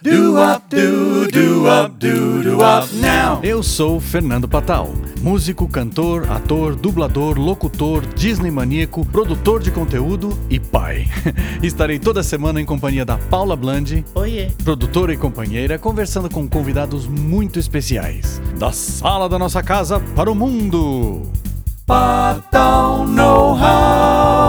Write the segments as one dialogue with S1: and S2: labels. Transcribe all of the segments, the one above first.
S1: Do up do do up do do up now. Eu sou Fernando Patal, músico, cantor, ator, dublador, locutor, Disney maníaco, produtor de conteúdo e pai. Estarei toda semana em companhia da Paula Blandi,
S2: Oiê.
S1: produtora e companheira, conversando com convidados muito especiais. Da sala da nossa casa para o mundo. Patal Know-how.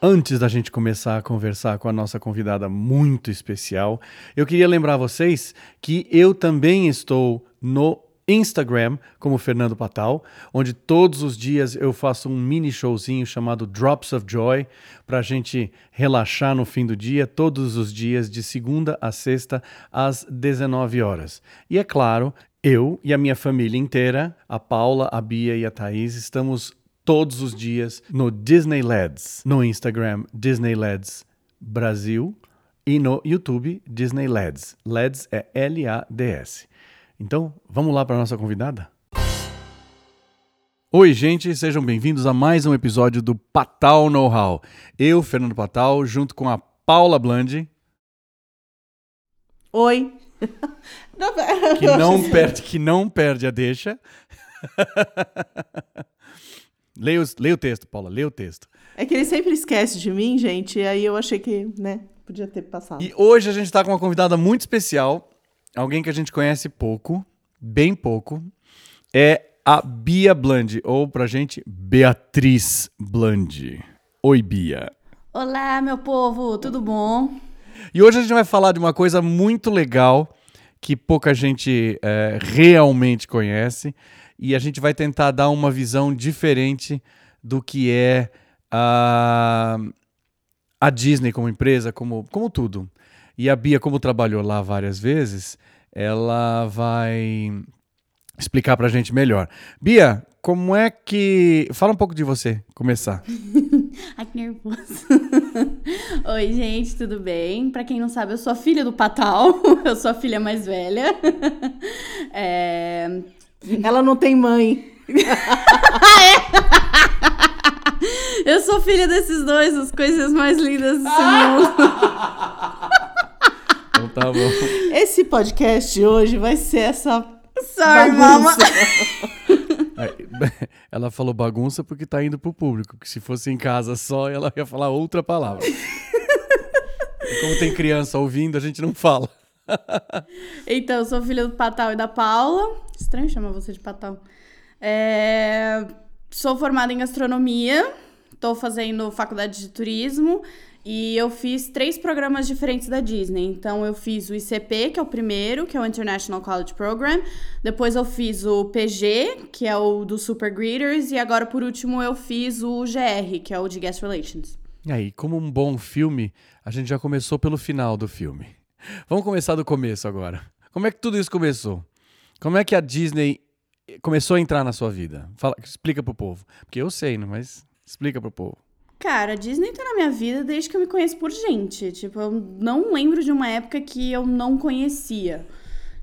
S1: Antes da gente começar a conversar com a nossa convidada muito especial, eu queria lembrar vocês que eu também estou no Instagram como Fernando Patal, onde todos os dias eu faço um mini showzinho chamado Drops of Joy para a gente relaxar no fim do dia, todos os dias, de segunda a sexta, às 19 horas. E é claro, eu e a minha família inteira, a Paula, a Bia e a Thaís, estamos todos os dias no Disney LEDs, no Instagram Disney LEDs Brasil e no YouTube Disney LEDs. LEDs é L-A-D-S. Então, vamos lá para nossa convidada? Oi, gente, sejam bem-vindos a mais um episódio do Patal Know-how. Eu, Fernando Patal, junto com a Paula Blandi,
S2: Oi.
S1: Que não perde, que não perde a deixa. leia, os- leia o texto, Paula, leia o texto.
S2: É que ele sempre esquece de mim, gente, e aí eu achei que, né, podia ter passado.
S1: E hoje a gente está com uma convidada muito especial, alguém que a gente conhece pouco, bem pouco, é a Bia Blandi, ou pra gente, Beatriz Blandi. Oi, Bia.
S3: Olá, meu povo, tudo bom?
S1: E hoje a gente vai falar de uma coisa muito legal que pouca gente é, realmente conhece e a gente vai tentar dar uma visão diferente do que é a, a Disney como empresa, como, como tudo. E a Bia, como trabalhou lá várias vezes, ela vai explicar pra gente melhor. Bia, como é que. Fala um pouco de você, começar.
S3: Ai, que nervoso. Oi, gente, tudo bem? Pra quem não sabe, eu sou a filha do Patal, eu sou a filha mais velha. É,
S2: Ela não tem mãe.
S3: Eu sou filha desses dois, as coisas mais lindas desse mundo.
S1: Então tá bom.
S2: Esse podcast hoje vai ser essa
S3: Sorry, mama.
S1: Ela falou bagunça porque tá indo pro público, que se fosse em casa só, ela ia falar outra palavra. E como tem criança ouvindo, a gente não fala.
S3: Então, eu sou filha do Patal e da Paula. Estranho chamar você de Patal. É, Sou formada em gastronomia, tô fazendo faculdade de turismo e eu fiz três programas diferentes da Disney. Então, eu fiz o ICP, que é o primeiro, que é o International College Program. Depois, eu fiz o PG, que é o do Super Greeters. E agora, por último, eu fiz o GR, que é o de Guest Relations.
S1: E aí, como um bom filme, a gente já começou pelo final do filme. Vamos começar do começo agora. Como é que tudo isso começou? Como é que a Disney começou a entrar na sua vida? Fala, explica pro povo. Porque eu sei, né? mas explica pro povo.
S3: Cara, a Disney tá na minha vida desde que eu me conheço por gente. Tipo, eu não lembro de uma época que eu não conhecia.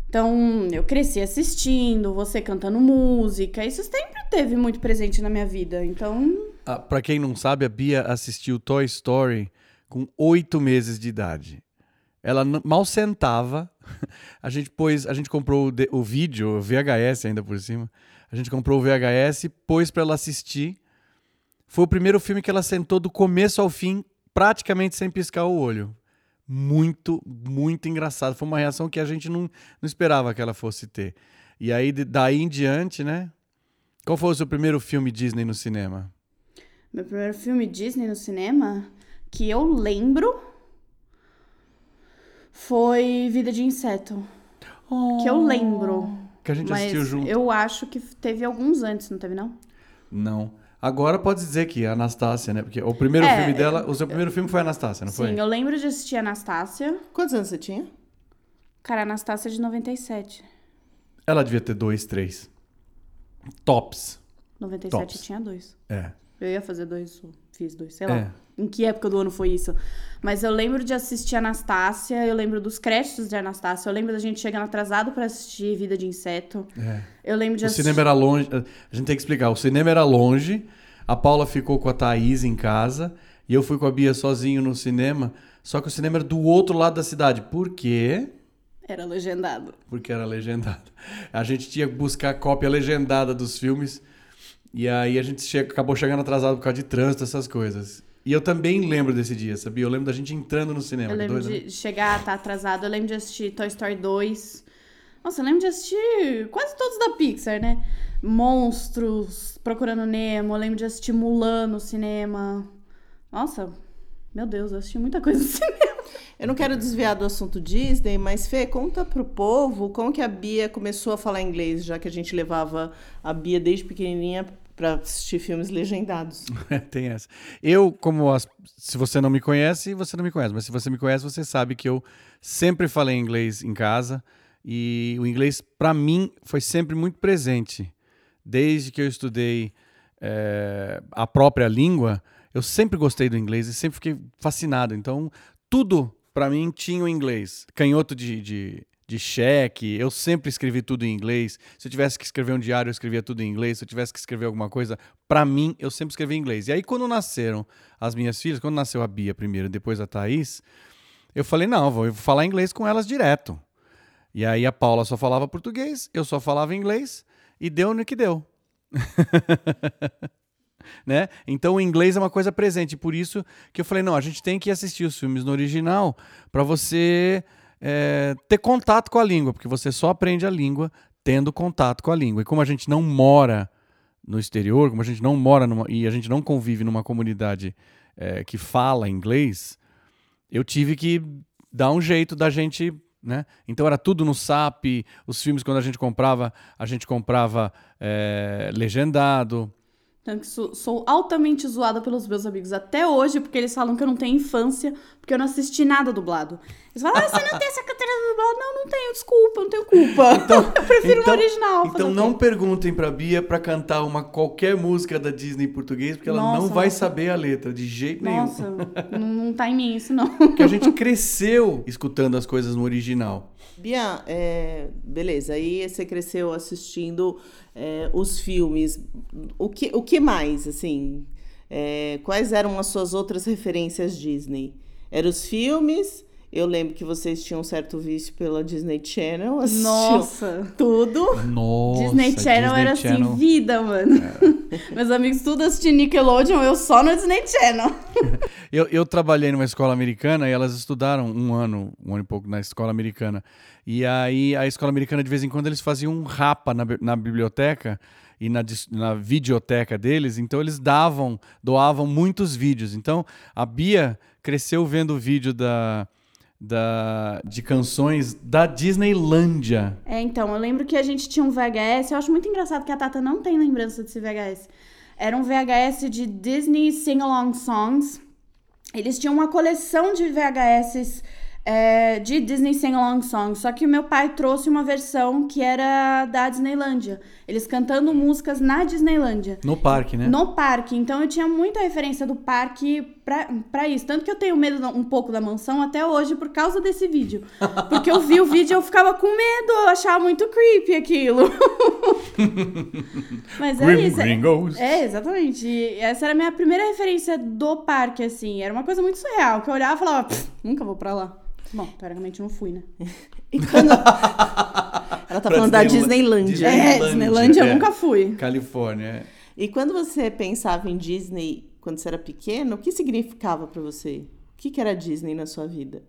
S3: Então, eu cresci assistindo, você cantando música. Isso sempre teve muito presente na minha vida. Então,
S1: Ah, pra quem não sabe, a Bia assistiu Toy Story com oito meses de idade. Ela mal sentava. A gente pôs, a gente comprou o, de- o vídeo, o VHS ainda por cima. A gente comprou o VHS, pôs pra ela assistir. Foi o primeiro filme que ela sentou do começo ao fim, praticamente sem piscar o olho. Muito, muito engraçado. Foi uma reação que a gente não, não esperava que ela fosse ter. E aí, daí em diante, né? Qual foi o seu primeiro filme Disney no cinema?
S3: meu primeiro filme Disney no cinema, que eu lembro, foi Vida de Inseto. Que eu lembro.
S1: Que a gente
S3: Mas
S1: assistiu junto.
S3: eu acho que teve alguns antes, não teve, não?
S1: Não. Agora pode dizer que a Anastácia, né? Porque o primeiro
S3: É,
S1: filme dela, o seu primeiro filme foi Anastácia, não foi?
S3: Sim, eu lembro de assistir Anastácia.
S2: Quantos anos você tinha?
S3: Cara, Anastácia é de 97.
S1: Ela devia ter dois, três. Tops.
S3: 97
S1: Tops.
S3: tinha dois.
S1: É.
S3: Eu ia fazer dois, fiz dois, sei
S1: É.
S3: Em que época do ano foi isso? Mas eu lembro de assistir Anastácia, eu lembro dos créditos de Anastácia, eu lembro da gente chegando atrasado pra assistir Vida de Inseto.
S1: é.
S3: Eu lembro de
S1: O
S3: assistir.
S1: cinema era longe. A gente tem que explicar. O cinema era longe. A Paula ficou com a Thaís em casa. E eu fui com a Bia sozinho no cinema. só que o cinema era do outro lado da cidade. Por quê?
S3: Era legendado.
S1: Porque era legendado. A gente tinha que buscar cópia legendada dos filmes. E aí a gente che acabou chegando atrasado por causa de trânsito, essas coisas. E eu também lembro desse dia, sabia? Eu lembro da gente entrando no cinema.
S3: Eu
S1: que
S3: lembro
S1: doido,
S3: de
S1: né?
S3: chegar, estar atrasado. Eu lembro de assistir Toy Story 2. Nossa, eu lembro de assistir quase todos da Pixar, né? Monstros, Procurando Nemo. Eu lembro de assistir Mulan no cinema. Nossa, meu Deus, eu assisti muita coisa no cinema.
S2: Eu não quero desviar do assunto Disney, mas Fê, conta pro povo como que a Bia começou a falar inglês, já que a gente levava a Bia desde pequenininha para assistir filmes legendados.
S1: Tem essa. Eu, como as- se você não me conhece, você não me conhece, mas se você me conhece, você sabe que eu sempre falei inglês em casa e o inglês para mim foi sempre muito presente. Desde que eu estudei eh, a própria língua, eu sempre gostei do inglês e sempre fiquei fascinado. Então, tudo para mim tinha o inglês. Canhoto de, de, de cheque, eu sempre escrevi tudo em inglês. Se eu tivesse que escrever um diário, eu escrevia tudo em inglês. Se eu tivesse que escrever alguma coisa, para mim, eu sempre escrevi em inglês. E aí, quando nasceram as minhas filhas, quando nasceu a Bia primeiro, depois a Thaís, eu falei, não, vou falar inglês com elas direto. E aí a Paula só falava português, eu só falava inglês, e deu no que deu. né? Então o inglês é uma coisa presente, por isso que eu falei, não, a gente tem que assistir os filmes no original para você é, ter contato com a língua, porque você só aprende a língua tendo contato com a língua. E como a gente não mora no exterior, como a gente não mora numa, e a gente não convive numa comunidade é, que fala inglês, eu tive que dar um jeito da gente, né? Então era tudo no SAP, os filmes quando a gente comprava, a gente comprava é, legendado.
S3: Então, que sou, sou altamente zoada pelos meus amigos até hoje, porque eles falam que eu não tenho infância, porque eu não assisti nada dublado. Eles falam, ah, você não tem essa carteira dublada? Não, não tenho, desculpa, não tenho culpa. eu prefiro
S1: então,
S3: o original.
S1: Então não
S3: quê?
S1: perguntem pra Bia pra cantar uma qualquer música da Disney em português, porque ela não
S3: Nossa,
S1: vai
S3: nossa.
S1: saber a letra de jeito
S3: Nossa,
S1: nenhum.
S3: não, não tá em mim isso, não.
S1: Porque a gente cresceu escutando as coisas no original.
S2: Bia, é, beleza, aí você cresceu assistindo é, os filmes. O que, o que mais, assim? É, quais eram as suas outras referências Disney? Eram os filmes? Eu lembro que vocês tinham um certo vício pela Disney Channel.
S3: Nossa.
S2: Tudo.
S1: Nossa,
S3: Disney Channel era
S1: Channel.
S3: assim, vida, mano. Meus amigos tudo assistindo Nickelodeon, eu só no Disney Channel.
S1: Eu, eu trabalhei numa escola americana e elas estudaram um ano, um ano e pouco na escola americana. E aí a escola americana, de vez em quando, eles faziam um rapa na, na biblioteca e na, na videoteca deles. Então eles davam, doavam muitos vídeos. Então a Bia cresceu vendo o vídeo da, da, de canções da Disneylândia.
S3: É, então, eu lembro que a gente tinha um VHS, eu acho muito engraçado que a Tata não tem lembrança desse VHS. Era um VHS de Disney Sing-Along Songs. Eles tinham uma coleção de VHS é, de Disney Sing-Along Songs, só que o meu pai trouxe uma versão que era da Disneylândia. Eles cantando músicas na Disneylândia.
S1: No parque, né?
S3: No parque. Então eu tinha muita referência do parque pra, pra isso. Tanto que eu tenho medo um pouco da mansão até hoje por causa desse vídeo. Porque eu vi o vídeo e eu ficava com medo, eu achava muito creepy aquilo. Mas é
S1: Grim
S3: isso. é-
S1: Gringos.
S3: É, exatamente. E essa era a minha primeira referência do parque, assim. Era uma coisa muito surreal, que eu olhava e falava, "Pff, nunca vou pra lá. Bom, teoricamente não fui, né?
S2: E quando... Ela tá falando da
S1: Disneyla-
S2: Disneylândia.
S3: É,
S1: Disneylândia,
S3: Disneylândia eu
S1: é.
S3: nunca fui.
S1: Califórnia. é.
S2: E quando você pensava em Disney quando você era pequeno, o que significava pra você? O que, que era Disney na sua vida?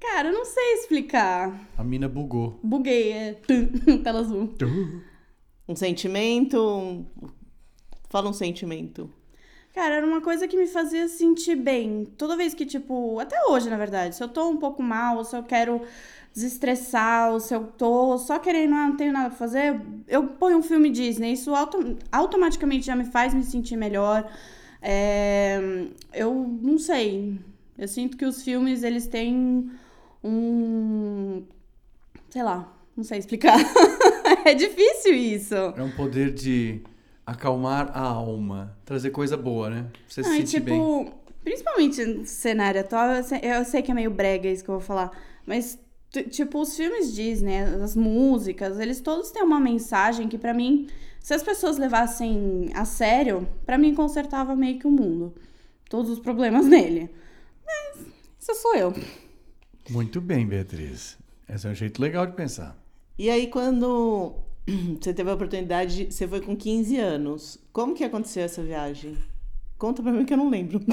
S3: Cara, eu não sei explicar.
S1: A mina bugou.
S3: Buguei, é. Tela azul.
S2: Um sentimento? um- Fala um sentimento.
S3: Cara, era uma coisa que me fazia sentir bem. Toda vez que, tipo, até hoje, na verdade, se eu tô um pouco mal, se eu quero desestressar, ou se eu tô só querendo, ah, não tenho nada pra fazer, eu ponho um filme Disney. Isso auto- automaticamente já me faz me sentir melhor. É, eu não sei. Eu sinto que os filmes, eles têm um. Sei lá, não sei explicar. é difícil isso.
S1: É um poder de acalmar a alma, trazer coisa boa, né? Você se
S3: Não, e
S1: sentir
S3: tipo,
S1: bem.
S3: principalmente no cenário atual, eu sei, eu sei que é meio brega isso que eu vou falar, mas, tipo, os filmes Disney, as músicas, eles todos têm uma mensagem que, pra mim, se as pessoas levassem a sério, pra mim consertava meio que o mundo. Todos os problemas nele. Isso sou eu.
S1: Muito bem, Beatriz. Esse é um jeito legal de pensar.
S2: E aí, quando você teve a oportunidade, você foi com 15 anos. Como que aconteceu essa viagem? Conta pra mim que eu não lembro.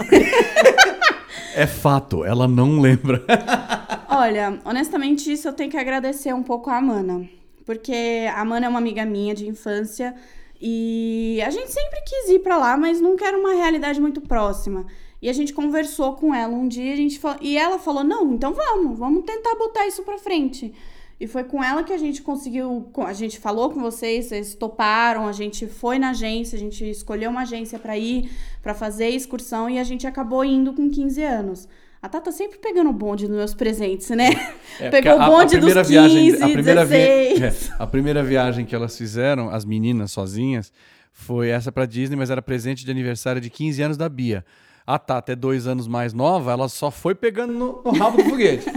S1: É fato, ela não lembra.
S3: Olha, honestamente, isso eu tenho que agradecer um pouco a Amanda. Porque a Amanda é uma amiga minha de infância e a gente sempre quis ir pra lá, mas nunca era uma realidade muito próxima. E a gente conversou com ela um dia a gente falou, e ela falou: Não, então vamos, vamos tentar botar isso pra frente. E foi com ela que a gente conseguiu. A gente falou com vocês, vocês toparam, a gente foi na agência, a gente escolheu uma agência para ir, para fazer a excursão e a gente acabou indo com 15 anos. A Tata sempre pegando o bonde nos meus presentes, né?
S1: É,
S3: Pegou o
S1: porque a- a
S3: bonde dos
S1: primeira
S3: 15,
S1: viagem, a primeira vi-
S3: 16.
S1: é, a primeira viagem que elas fizeram, as meninas sozinhas, foi essa pra Disney, mas era presente de aniversário de 15 anos da Bia. A Tata é dois anos mais nova, ela só foi pegando no, no rabo do foguete.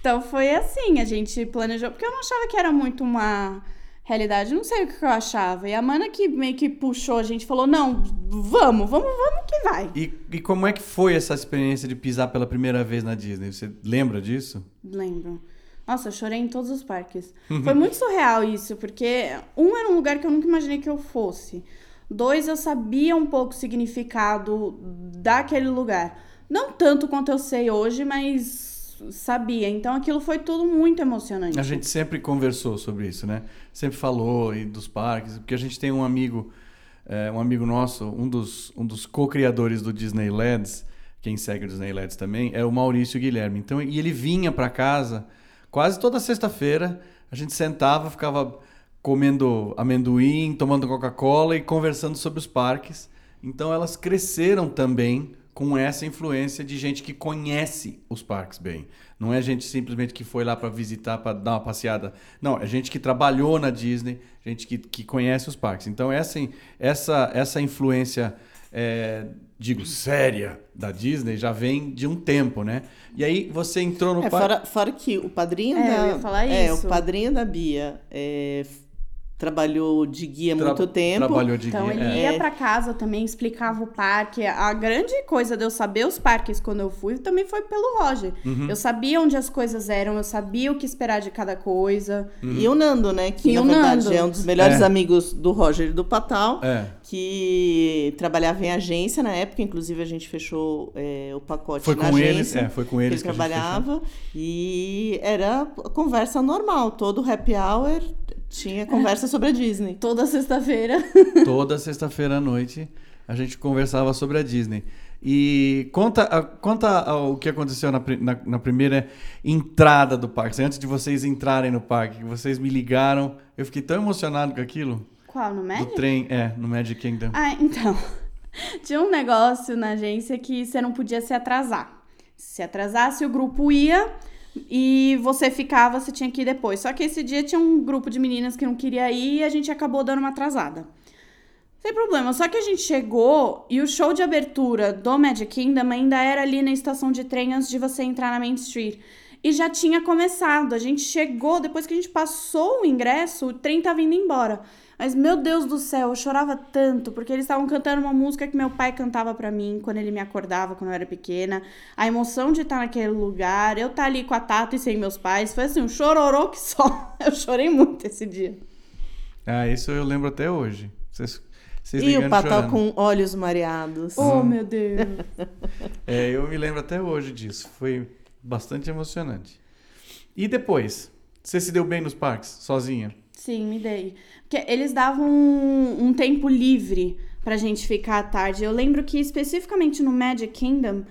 S3: Então foi assim, a gente planejou, porque eu não achava que era muito uma realidade, não sei o que eu achava. E a Mana que meio que puxou, a gente falou: não, vamos, vamos, vamos que vai.
S1: E, e como é que foi essa experiência de pisar pela primeira vez na Disney? Você lembra disso?
S3: Lembro. Nossa, eu chorei em todos os parques. Foi muito surreal isso, porque um era um lugar que eu nunca imaginei que eu fosse. Dois, eu sabia um pouco o significado daquele lugar. Não tanto quanto eu sei hoje, mas sabia. Então aquilo foi tudo muito emocionante.
S1: A gente sempre conversou sobre isso, né? Sempre falou e dos parques, porque a gente tem um amigo, é, um amigo nosso, um dos, um dos co-criadores do Disneylands, quem segue o Disneylands também, é o Maurício Guilherme. Então, e ele vinha para casa quase toda sexta-feira, a gente sentava, ficava comendo amendoim, tomando Coca-Cola e conversando sobre os parques. Então elas cresceram também com essa influência de gente que conhece os parques bem. Não é gente simplesmente que foi lá para visitar, para dar uma passeada. Não, é gente que trabalhou na Disney, gente que, que conhece os parques. Então essa, essa, essa influência, é, digo, séria da Disney já vem de um tempo, né? E aí você entrou no
S2: É,
S1: parque...
S2: fora, fora que o padrinho
S3: É,
S2: da.
S3: eu ia falar
S2: é,
S3: isso.
S2: o padrinho da Bia é, trabalhou de guia há
S1: Tra-
S2: muito tempo.
S1: Trabalhou de
S3: Então
S1: guia.
S3: ele
S1: é.
S3: ia pra casa também, explicava o parque. A grande coisa de eu saber os parques quando eu fui também foi pelo Roger.
S1: Uhum.
S3: Eu sabia onde as coisas eram, eu sabia o que esperar de cada coisa.
S2: E o Nando, né? Que
S3: E
S2: na
S3: o
S2: verdade
S3: Nando.
S2: é um dos melhores
S1: É.
S2: amigos do Roger e do Patal.
S1: É.
S2: Que trabalhava em agência na época, inclusive a gente fechou é, o pacote
S1: Foi
S2: na
S1: com
S2: agência.
S1: eles, é, foi com
S2: que
S1: eles
S2: ele
S1: que, a gente fechou.
S2: trabalhava e era conversa normal. Todo happy hour tinha conversa sobre a Disney.
S3: Toda sexta-feira.
S1: Toda sexta-feira à noite a gente conversava sobre a Disney. E conta, conta o que aconteceu na, na- na primeira entrada do parque. Antes de vocês entrarem no parque, que vocês me ligaram. Eu fiquei tão emocionado com aquilo.
S3: Qual, no
S1: Do
S3: Magic?
S1: trem, é, no Magic Kingdom.
S3: Ah, então. Tinha um negócio na agência que você não podia se atrasar. Se atrasasse, o grupo ia e você ficava, você tinha que ir depois. Só que esse dia tinha um grupo de meninas que não queria ir e a gente acabou dando uma atrasada. Sem problema, só que a gente chegou e o show de abertura do Magic Kingdom ainda era ali na estação de trem antes de você entrar na Main Street. E já tinha começado. A gente chegou, depois que a gente passou o ingresso, o trem tava indo embora. Mas, meu Deus do céu, eu chorava tanto, porque eles estavam cantando uma música que meu pai cantava pra mim quando ele me acordava, quando eu era pequena. A emoção de estar naquele lugar, eu estar ali com a Tata e sem meus pais, foi assim, um chororô que só. Eu chorei muito esse dia.
S1: Ah, isso eu lembro até hoje. Vocês, vocês
S2: E o Patal
S1: chorando.
S2: com olhos mareados.
S3: Oh, meu Deus.
S1: É, eu me lembro até hoje disso. Foi bastante emocionante. E depois? Você se deu bem nos parques, sozinha?
S3: Sim, me dei. Porque eles davam um, um tempo livre pra gente ficar à tarde. Eu lembro que especificamente no Magic Kingdom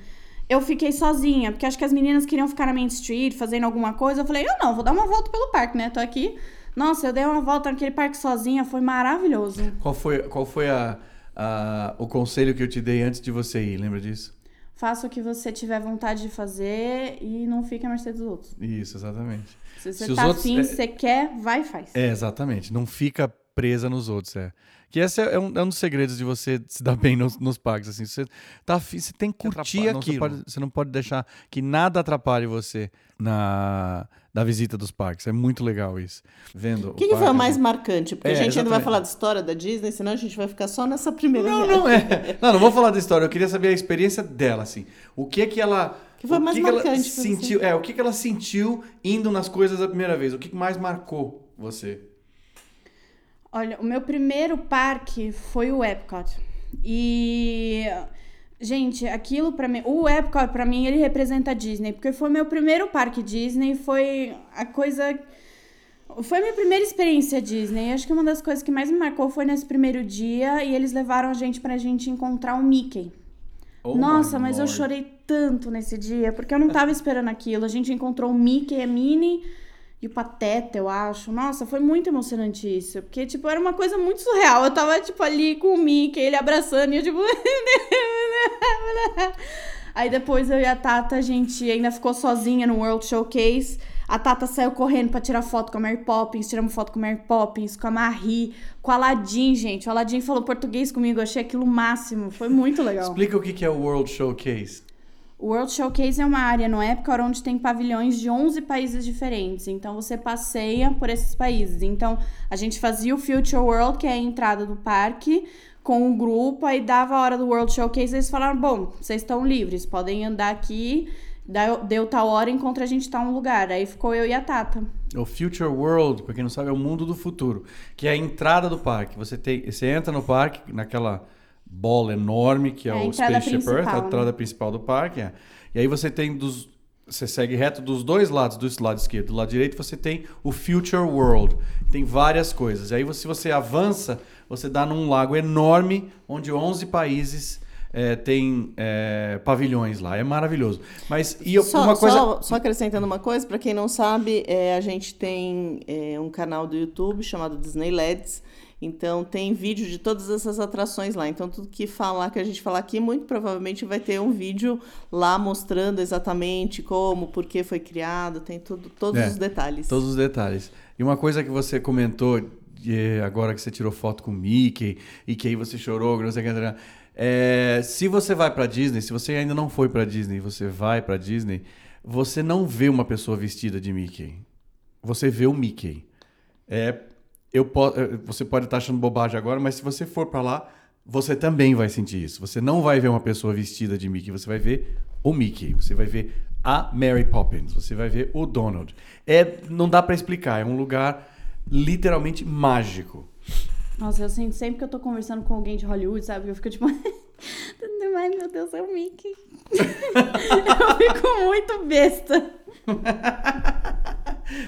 S3: eu fiquei sozinha, porque acho que as meninas queriam ficar na Main Street fazendo alguma coisa. Eu falei, eu não, vou dar uma volta pelo parque, né? Tô aqui. Nossa, eu dei uma volta naquele parque sozinha, foi maravilhoso.
S1: Qual foi, qual foi a, a- o conselho que eu te dei antes de você ir? Lembra disso?
S3: Faça o que você tiver vontade de fazer e não fique à mercê dos outros.
S1: Isso, exatamente.
S3: Se você
S1: Se os
S3: tá
S1: outros-
S3: afim,
S1: é-
S3: você quer, vai e faz.
S1: É, exatamente. Não fica presa nos outros, é. Que esse é um, é um dos segredos de você se dar bem nos, nos parques, assim. Você, tá, afim- você tem que curtir
S4: atrapalha- não, você
S1: aquilo.
S4: pode-
S1: você não pode deixar que nada atrapalhe você na, na visita dos parques. É muito legal isso. Vendo
S2: O que, que foi o mais marcante? Porque
S1: É,
S2: a gente ainda vai
S1: exatamente.
S2: falar da história da Disney, senão a gente vai ficar só nessa primeira
S1: Não,
S2: viagem.
S1: não é. Não, não vou falar da história. Eu queria saber a experiência dela, assim. O que que ela.
S2: Que foi
S1: o
S2: mais
S1: que que ela
S2: marcante pra você?
S1: sentiu? É, o que que ela sentiu indo nas coisas a primeira vez? O que que mais marcou você?
S3: Olha, o meu primeiro parque foi o Epcot. E gente, aquilo pra mim, o Epcot pra mim ele representa a Disney, porque foi meu primeiro parque Disney, foi a coisa foi a minha primeira experiência Disney. Acho que uma das coisas que mais me marcou foi nesse primeiro dia e eles levaram a gente pra gente encontrar o Mickey.
S1: Oh
S3: Nossa, mas eu
S1: Lord.
S3: chorei tanto nesse dia, porque eu não tava esperando aquilo. A gente encontrou o Mickey, a Minnie e o Pateta, eu acho. Nossa, foi muito emocionante isso. Porque, tipo, era uma coisa muito surreal. Eu tava, tipo, ali com o Mickey, ele abraçando, e eu, tipo... Aí depois eu e a Tata, a gente ainda ficou sozinha no World Showcase. A Tata saiu correndo pra tirar foto com a Mary Poppins, tiramos foto com a Mary Poppins, com a Marie, com a Aladdin, gente. O Aladdin falou português comigo, eu achei aquilo o máximo. Foi muito legal.
S1: Explica o que é o World Showcase.
S3: O World Showcase é uma área no Epcot onde tem pavilhões de 11 países diferentes. Então você passeia por esses países. Então a gente fazia o Future World, que é a entrada do parque, com o grupo. Aí dava a hora do World Showcase eles falaram: bom, vocês estão livres, podem andar aqui. Deu, deu tal hora, encontra a gente tal lugar. Aí ficou eu e a Tata.
S1: O Future World, pra quem não sabe, é o mundo do futuro, que é a entrada do parque. Você tem, você entra no parque naquela bola enorme que é,
S3: É
S1: o Spaceship Earth, a
S3: né?
S1: entrada principal do parque. é. E aí você tem dos você segue reto dos dois lados, do lado esquerdo, do lado direito, você tem o Future World. Tem várias coisas. E aí, se você avança, você dá num lago enorme, onde 11 países eh, têm eh, pavilhões lá. É maravilhoso. Mas e eu-
S2: só,
S1: uma coisa.
S2: só, só acrescentando uma coisa, para quem não sabe, é, a gente tem é, um canal do YouTube chamado Disney LEDs. Então tem vídeo de todas essas atrações lá. Então tudo que falar que a gente falar aqui, muito provavelmente vai ter um vídeo lá mostrando exatamente como, por que foi criado, tem tudo, todos
S1: É,
S2: os detalhes.
S1: Todos os detalhes. E uma coisa que você comentou agora que você tirou foto com o Mickey e que aí você chorou, não sei o que. É, se você vai pra Disney, se você ainda não foi pra Disney, você vai pra Disney, você não vê uma pessoa vestida de Mickey. Você vê o Mickey. É, eu eh, você pode estar achando bobagem agora, mas se você for pra lá, você também vai sentir isso. Você não vai ver uma pessoa vestida de Mickey, você vai ver o Mickey, você vai ver a Mary Poppins, você vai ver o Donald. É, não dá pra explicar, é um lugar literalmente mágico.
S3: Nossa, eu sinto sempre que eu tô conversando com alguém de Hollywood, sabe? Eu fico tipo. Ai, meu Deus, é o Mickey. eu fico muito besta.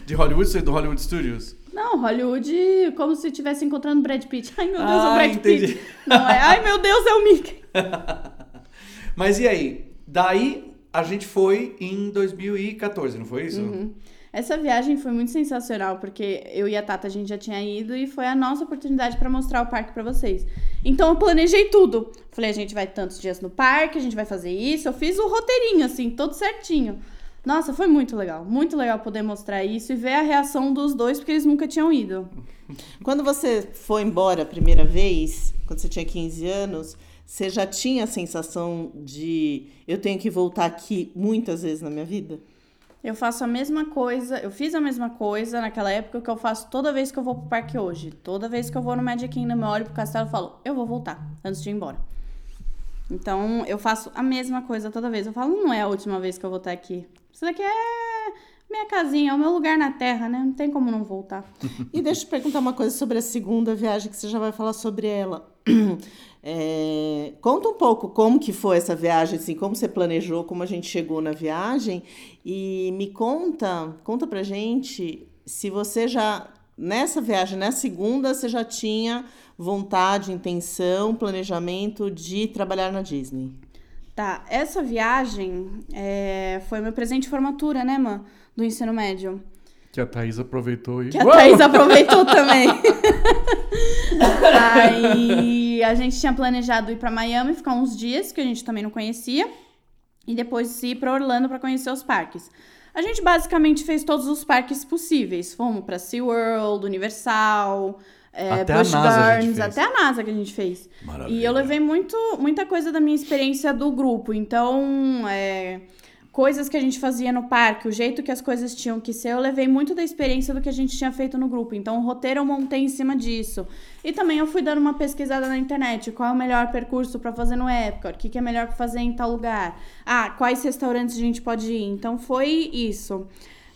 S1: De Hollywood, você é do Hollywood Studios?
S3: Não, Hollywood, como se estivesse encontrando Brad Pitt. Ai, meu Deus, é
S1: Ah,
S3: o Brad
S1: entendi.
S3: Pitt. Não é, ai, meu Deus, é o Mickey.
S1: Mas e aí? Daí a gente foi em 2014, não foi isso?
S3: Uhum. Essa viagem foi muito sensacional, porque eu e a Tata a gente já tinha ido e foi a nossa oportunidade pra mostrar o parque pra vocês. Então eu planejei tudo. Falei, a gente vai tantos dias no parque, a gente vai fazer isso. Eu fiz o roteirinho, assim, todo certinho. Nossa, foi muito legal. Muito legal poder mostrar isso e ver a reação dos dois, porque eles nunca tinham ido.
S2: Quando você foi embora a primeira vez, quando você tinha 15 anos, você já tinha a sensação de eu tenho que voltar aqui muitas vezes na minha vida?
S3: Eu faço a mesma coisa, eu fiz a mesma coisa naquela época que eu faço toda vez que eu vou pro parque hoje. Toda vez que eu vou no Magic Kingdom, eu olho pro castelo e falo, eu vou voltar, antes de ir embora. Então, eu faço a mesma coisa toda vez. Eu falo, não é a última vez que eu vou estar aqui. Isso daqui é minha casinha, é o meu lugar na terra, né? Não tem como não voltar.
S2: E deixa eu te perguntar uma coisa sobre a segunda viagem, que você já vai falar sobre ela. É, conta um pouco como que foi essa viagem, assim, como você planejou, como a gente chegou na viagem. E me conta, conta pra gente se você já, nessa viagem, na segunda, você já tinha vontade, intenção, planejamento de trabalhar na Disney.
S3: Tá, essa viagem é, foi meu presente de formatura, né, mãe? Do ensino médio.
S1: Que a Thaís aproveitou e.
S3: Que a Thaís aproveitou também. Aí a gente tinha planejado ir pra Miami, ficar uns dias, que a gente também não conhecia. E depois ir pra Orlando pra conhecer os parques. A gente basicamente fez todos os parques possíveis. Fomos pra SeaWorld, Universal, é,
S1: Até a NASA a gente
S3: Gardens, até a NASA que a gente fez.
S1: Maravilha.
S3: E eu levei muito, muita coisa da minha experiência do grupo. Então, é, coisas que a gente fazia no parque, o jeito que as coisas tinham que ser, eu levei muito da experiência do que a gente tinha feito no grupo. Então, o roteiro eu montei em cima disso. E também eu fui dando uma pesquisada na internet. Qual é o melhor percurso para fazer no Epcot? O que, que é melhor para fazer em tal lugar? Ah, quais restaurantes a gente pode ir? Então, foi isso.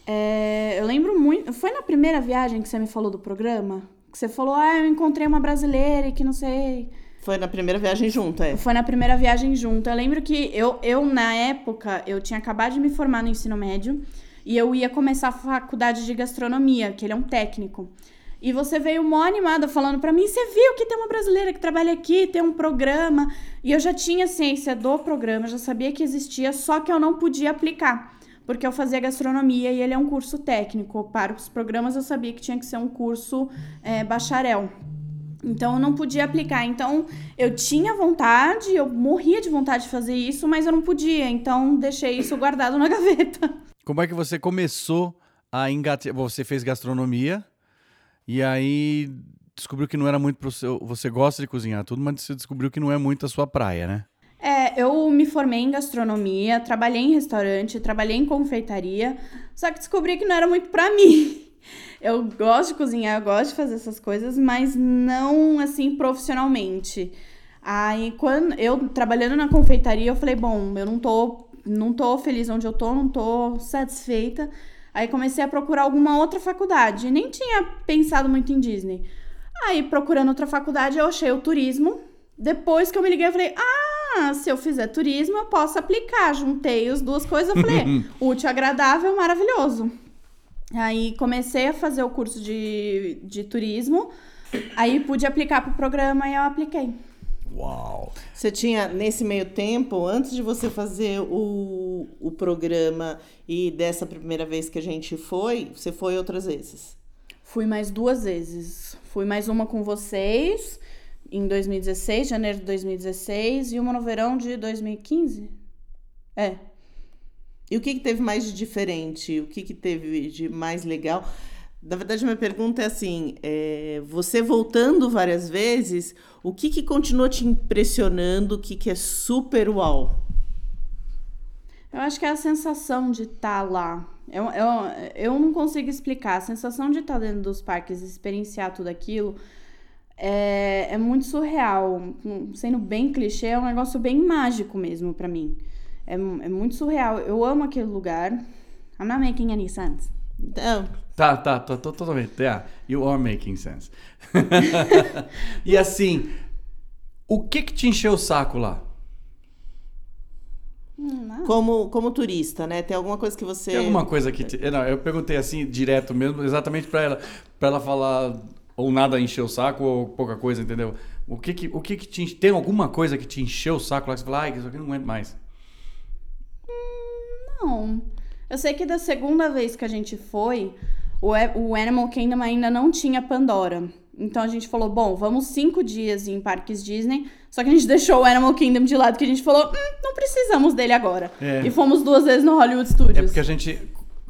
S3: É, eu lembro muito. Foi na primeira viagem que você me falou do programa? Que você falou, ah, eu encontrei uma brasileira e que não sei.
S2: Foi na primeira viagem junto, é.
S3: Foi na primeira viagem junto. Eu lembro que eu, eu, na época, eu tinha acabado de me formar no ensino médio e eu ia começar a faculdade de gastronomia, que ele é um técnico. E você veio mó animada falando pra mim: você viu que tem uma brasileira que trabalha aqui, tem um programa. E eu já tinha ciência do programa, já sabia que existia, só que eu não podia aplicar. Porque eu fazia gastronomia e ele é um curso técnico. Para os programas eu sabia que tinha que ser um curso é, bacharel. Então eu não podia aplicar. Então eu tinha vontade, eu morria de vontade de fazer isso, mas eu não podia. Então deixei isso guardado na gaveta.
S1: Como é que você começou a engatear? Você fez gastronomia e aí descobriu que não era muito pro seu. Você gosta de cozinhar tudo, mas você descobriu que não é muito a sua praia, né?
S3: É, eu me formei em gastronomia, trabalhei em restaurante, trabalhei em confeitaria, só que descobri que não era muito pra mim. Eu gosto de cozinhar, eu gosto de fazer essas coisas, mas não assim profissionalmente. Aí quando eu trabalhando na confeitaria, eu falei, bom, eu não tô não tô feliz onde eu tô, não tô satisfeita. Aí comecei a procurar alguma outra faculdade. Nem tinha pensado muito em Disney. Aí procurando outra faculdade, eu achei o turismo. Depois que eu me liguei, eu falei: "Ah, se eu fizer turismo, eu posso aplicar". Juntei as duas coisas, eu falei: útil, agradável, maravilhoso. Aí comecei a fazer o curso de, de turismo. Aí pude aplicar pro programa e eu apliquei.
S1: Uau!
S2: Você tinha, nesse meio tempo, antes de você fazer o, o programa e dessa primeira vez que a gente foi, você foi outras vezes?
S3: Fui mais duas vezes. Fui mais uma com vocês em 2016, janeiro de 2016, e uma no verão de 2015. É.
S2: E o que, que teve mais de diferente? O que, que teve de mais legal? Na verdade, minha pergunta é assim: é, você voltando várias vezes, o que, que continua te impressionando? O que, que é super uau?
S3: Eu acho que é a sensação de estar lá. Eu, eu, eu não consigo explicar. A sensação de estar dentro dos parques experienciar tudo aquilo é, é muito surreal. Sendo bem clichê, é um negócio bem mágico mesmo pra mim. É, é muito surreal. Eu amo aquele lugar. I'm not making any sense.
S2: Então,
S1: Tá, tá, tô, tô totalmente. Yeah, you are making sense. e assim, o que que te encheu o saco lá?
S2: como, como turista, né? Tem alguma coisa que você.
S1: Tem alguma coisa que te... Não, eu perguntei assim direto mesmo, exatamente pra ela, para ela falar ou nada encheu o saco ou pouca coisa, entendeu? O que que, o que que te enche- tem alguma coisa que te encheu o saco lá que você fala, ai, isso aqui eu não aguento mais.
S3: Não. Eu sei que da segunda vez que a gente foi, o, A- o Animal Kingdom ainda não tinha Pandora. Então a gente falou, bom, vamos cinco dias em parques Disney. Só que a gente deixou o Animal Kingdom de lado, que a gente falou, hum, não precisamos dele agora.
S1: É.
S3: E fomos duas vezes no Hollywood Studios.
S1: É porque a gente,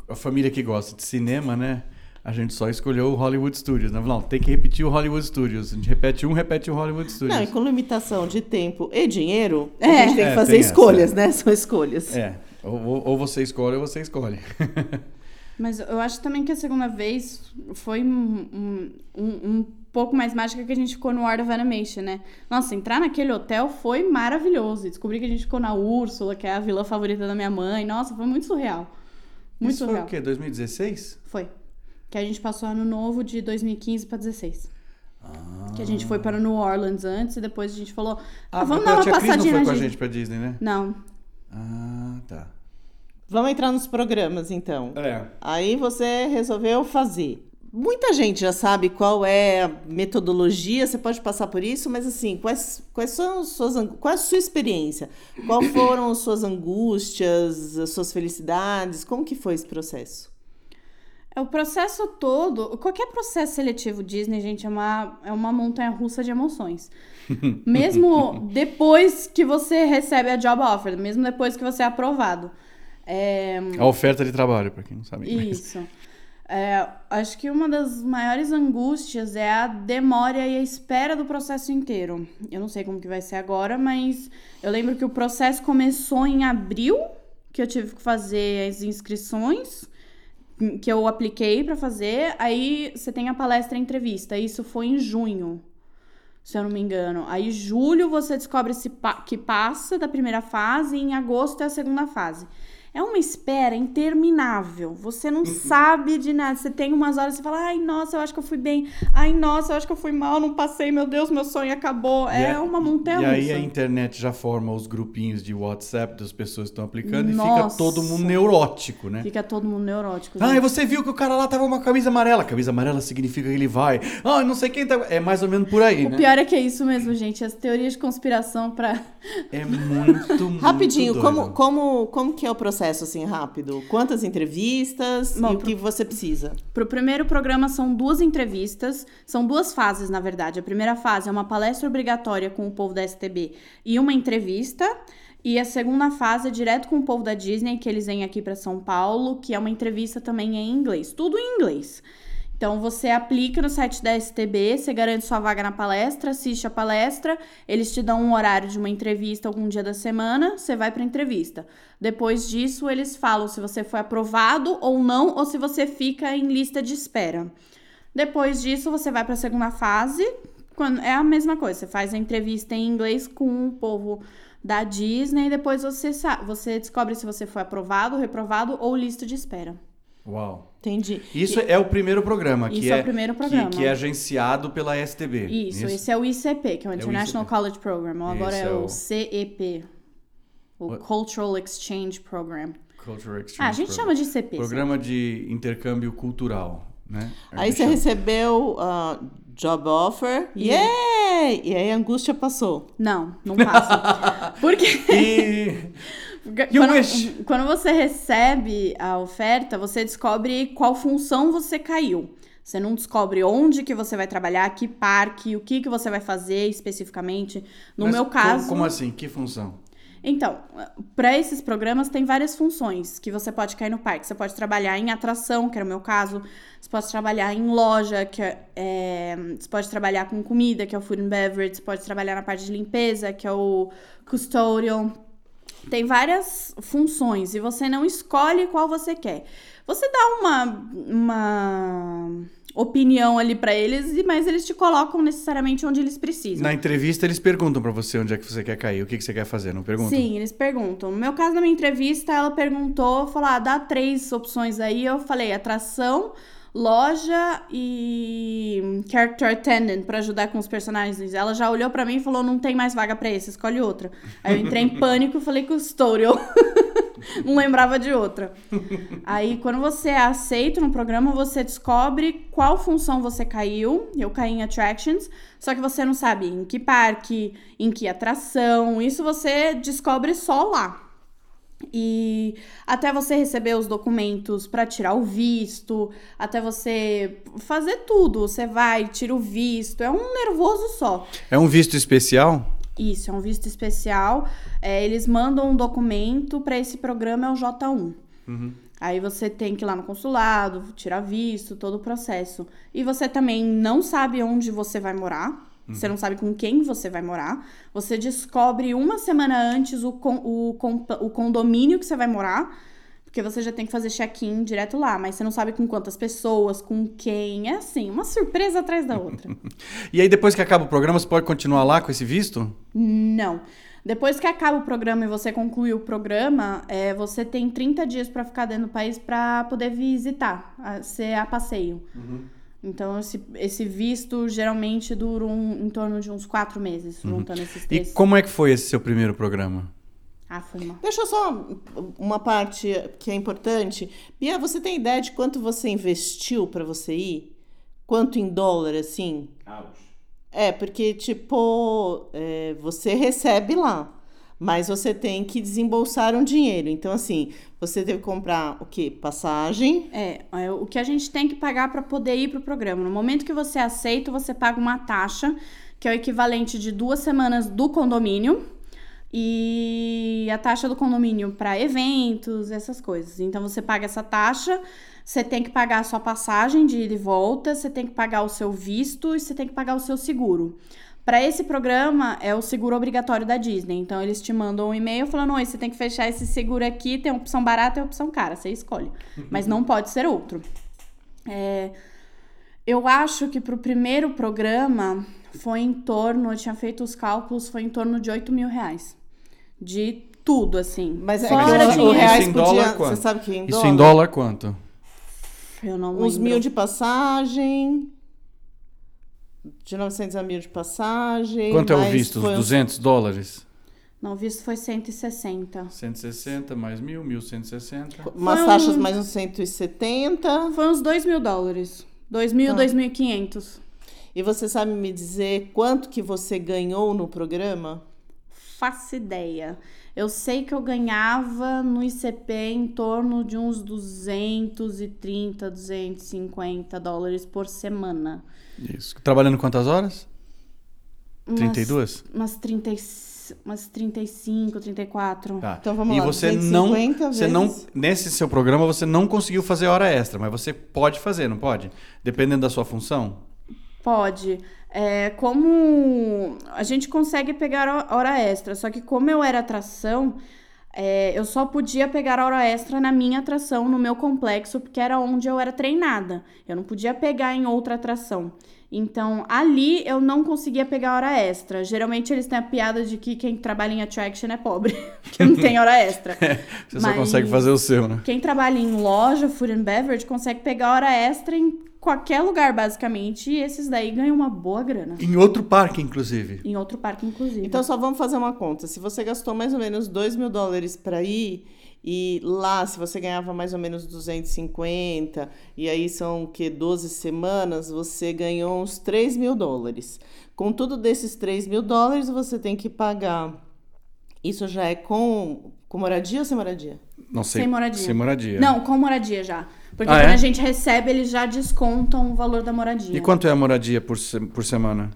S1: a família que gosta de cinema, né? A gente só escolheu o Hollywood Studios. Não, não tem que repetir o Hollywood Studios. A gente repete um, repete o Hollywood Studios.
S2: Não, e com limitação de tempo e dinheiro, a
S3: É.
S2: gente tem que
S1: É,
S2: fazer
S1: tem essa,
S2: escolhas, né? São escolhas.
S1: É, ou, ou- ou você escolhe ou você escolhe.
S3: Mas eu acho também que a segunda vez foi um, um, um- pouco mais mágica que a gente ficou no Art of Animation, né? Nossa, entrar naquele hotel foi maravilhoso. Descobri que a gente ficou na Úrsula, que é a vila favorita da minha mãe. Nossa, foi muito surreal. Muito
S1: Isso
S3: surreal.
S1: foi o quê? 2016?
S3: Foi. Que a gente passou ano novo de 2015 pra 16. Que a gente foi para New Orleans antes e depois a gente falou, ah, vamos
S1: porque
S3: dar uma
S1: tia Cris não
S3: passadinha
S1: foi
S3: na
S1: com a gente pra Disney, né?
S3: Não.
S1: Ah, tá.
S2: Vamos entrar nos programas, então.
S1: É.
S2: Aí você resolveu fazer. Muita gente já sabe qual é a metodologia, você pode passar por isso, mas assim, quais, quais são as suas qual é a sua experiência? Qual foram as suas angústias, as suas felicidades? Como que foi esse processo?
S3: É o processo todo, qualquer processo seletivo Disney, gente, é uma, é uma montanha russa de emoções. mesmo depois que você recebe a job offer, mesmo depois que você é aprovado. É,
S1: A oferta de trabalho, pra quem não sabe.
S3: Isso. É, acho que uma das maiores angústias é a demora e a espera do processo inteiro. Eu não sei como que vai ser agora, mas eu lembro que o processo começou em abril, que eu tive que fazer as inscrições, que eu apliquei para fazer. Aí você tem a palestra e entrevista. Isso foi em junho, se eu não me engano. Aí julho você descobre se pa que passa da primeira fase e em agosto é a segunda fase. É uma espera interminável. Você não uhum. sabe de nada. Você tem umas horas e fala: ai, nossa, eu acho que eu fui bem. Ai, nossa, eu acho que eu fui mal, não passei. Meu Deus, meu sonho acabou. E é, uma montanha
S1: E aí a internet já forma os grupinhos de WhatsApp das pessoas que estão aplicando nossa. e fica todo mundo neurótico, né?
S3: Fica todo mundo neurótico.
S1: Ah, e você viu que o cara lá tava com uma camisa amarela. Camisa amarela significa que ele vai. Ah, não sei quem tá. É mais ou menos por aí,
S3: o
S1: né?
S3: O pior é que é isso mesmo, gente. As teorias de conspiração pra.
S1: É muito, muito.
S2: Rapidinho, como, como, como que é o processo? Processo assim rápido? Quantas entrevistas Bom, e o que você precisa?
S3: Para o primeiro programa são duas entrevistas, são duas fases na verdade. A primeira fase é uma palestra obrigatória com o povo da STB e uma entrevista. E a segunda fase é direto com o povo da Disney, que eles vêm aqui para São Paulo, que é uma entrevista também em inglês, tudo em inglês. Então você aplica no site da STB, você garante sua vaga na palestra, assiste a palestra, eles te dão um horário de uma entrevista algum dia da semana, você vai para entrevista. Depois disso, eles falam se você foi aprovado ou não, ou se você fica em lista de espera. Depois disso, você vai para a segunda fase, quando é a mesma coisa, você faz a entrevista em inglês com o povo da Disney e depois você, você descobre se você foi aprovado, reprovado ou lista de espera.
S1: Uau.
S2: Entendi.
S1: Isso e... é o primeiro programa,
S3: que
S1: Isso é,
S3: é, o primeiro programa.
S1: Que, que, é agenciado pela STB.
S3: Isso, Isso, esse é o ICP, que é o International é o College Program. Ou agora é, é o CEP, o What? Cultural Exchange Program.
S1: Cultural Exchange
S3: Ah, a gente
S1: Program.
S3: chama de ICP.
S1: Programa sim. de intercâmbio cultural, né?
S2: Aí você chama. recebeu uh, job offer, yeah! E aí a angústia passou.
S3: Não, não passa. Por quê?
S1: E...
S3: Quando, quando você recebe a oferta, você descobre qual função você caiu. Você não descobre onde que você vai trabalhar, que parque, o que que você vai fazer especificamente. No
S1: Mas
S3: meu caso.
S1: Como, como assim? Que função?
S3: Então, para esses programas tem várias funções que você pode cair no parque. Você pode trabalhar em atração, que era o meu caso. Você pode trabalhar em loja, que é, é, você pode trabalhar com comida, que é o food and beverage. Você pode trabalhar na parte de limpeza, que é o custodial tem várias funções e você não escolhe qual você quer. Você dá uma, uma opinião ali para eles, mas eles te colocam necessariamente onde eles precisam.
S1: Na entrevista eles perguntam para você onde é que você quer cair, o que, que você quer fazer, não perguntam?
S3: Sim, eles perguntam. No meu caso, na minha entrevista, ela perguntou, falou, ah, dá três opções aí. Eu falei, atração, loja e character attendant para ajudar com os personagens. Ela já olhou para mim e falou: "Não tem mais vaga para esse, escolhe outra". Aí eu entrei em pânico e falei custodial. não lembrava de outra. Aí quando você é aceito no programa, você descobre qual função você caiu. Eu caí em attractions, só que você não sabe em que parque, em que atração. Isso você descobre só lá. E até você receber os documentos para tirar o visto, até você fazer tudo, você vai, tira o visto, é um nervoso só.
S1: É um visto especial?
S3: Isso, é um visto especial. É, eles mandam um documento para esse programa, é o
S1: J1. Uhum.
S3: Aí você tem que ir lá no consulado, tirar visto, todo o processo. E você também não sabe onde você vai morar. Uhum. Você não sabe com quem você vai morar. Você descobre uma semana antes o, con o, con o condomínio que você vai morar. Porque você já tem que fazer check-in direto lá, mas você não sabe com quantas pessoas, com quem. É assim, uma surpresa atrás da outra.
S1: e aí, depois que acaba o programa, você pode continuar lá com esse visto?
S3: Não. Depois que acaba o programa e você conclui o programa, é, você tem 30 dias para ficar dentro do país para poder visitar, ser a passeio. Uhum. Então, esse, esse visto geralmente dura um, em torno de uns quatro meses, uhum. juntando esses três.
S1: E como é que foi esse seu primeiro programa?
S3: Ah, foi uma...
S2: Deixa só uma parte que é importante. Bia, você tem ideia de quanto você investiu para você ir? Quanto em dólar, assim?
S1: Ouch.
S2: É, porque, tipo, é, você recebe lá mas você tem que desembolsar um dinheiro. Então, assim, você que comprar o quê? Passagem?
S3: É, é o que a gente tem que pagar para poder ir para o programa. No momento que você aceita, você paga uma taxa, que é o equivalente de duas semanas do condomínio, e a taxa do condomínio para eventos, essas coisas. Então você paga essa taxa, você tem que pagar a sua passagem de ida e volta, você tem que pagar o seu visto e você tem que pagar o seu seguro. Para esse programa é o seguro obrigatório da Disney. Então eles te mandam um e-mail falando: "Oi, você tem que fechar esse seguro aqui, tem opção barata e opção cara, você escolhe". Mas não pode ser outro. É, eu acho que para o primeiro programa foi em torno, eu tinha feito os cálculos, foi em torno de 8 mil reais. De tudo, assim.
S2: Mas é
S3: Fora
S2: que o
S3: dinheiro.
S2: reais
S1: Isso em dólar,
S2: podia.
S1: quanto?
S2: Você sabe que em
S1: Isso
S2: dólar?
S1: em dólar quanto?
S3: Eu não
S2: Uns
S3: lembro.
S2: mil de passagem. De 900 a mil de passagem.
S1: Quanto é o visto? Os
S2: foi uns-
S1: 200 dólares?
S3: Não, o visto foi 160.
S1: 160 mais mil, 1160.
S2: Umas
S3: Foi um-
S2: taxas mais uns 170.
S3: Foi uns 2 mil dólares. 2 mil,
S2: Tá.
S3: 2.500.
S2: E você sabe me dizer quanto que você ganhou no programa?
S3: Faço ideia. Eu sei que eu ganhava no ICP em torno de uns 230, 250 dólares por semana.
S1: Isso. Trabalhando quantas horas?
S3: Umas-
S1: 32?
S3: Umas, 30, e- umas 35, 34.
S1: Tá.
S2: Então vamos
S1: e
S2: lá,
S1: você
S2: 250
S1: não, você não,
S2: vezes-
S1: nesse seu programa você não conseguiu fazer hora extra, mas você pode fazer, não pode? Dependendo da sua função.
S3: Pode. É, como a gente consegue pegar ho- hora extra, só que como eu era atração, é, eu só podia pegar hora extra na minha atração, no meu complexo, porque era onde eu era treinada. Eu não podia pegar em outra atração. Então, ali eu não conseguia pegar hora extra. Geralmente eles têm a piada de que quem trabalha em attraction é pobre, que não tem hora extra.
S1: Você só
S3: Mas-
S1: consegue fazer o seu, né?
S3: Quem trabalha em loja, food and beverage, consegue pegar hora extra em qualquer lugar, basicamente. E esses daí ganham uma boa grana.
S1: Em outro parque, inclusive.
S3: Em outro parque, inclusive.
S2: Então só vamos fazer uma conta. Se você gastou mais ou menos 2 mil dólares para ir, e lá, se você ganhava mais ou menos 250, e aí são que 12 semanas, você ganhou uns 3 mil dólares. Com tudo desses 3 mil dólares, você tem que pagar. Isso já é com, com moradia ou sem moradia?
S1: Não sei.
S3: Sem moradia.
S1: Sem moradia.
S3: Não, com moradia já. Porque
S1: Ah,
S3: quando
S1: é?
S3: a gente recebe, eles já descontam o valor da moradia.
S1: E quanto é a moradia por, se- por semana?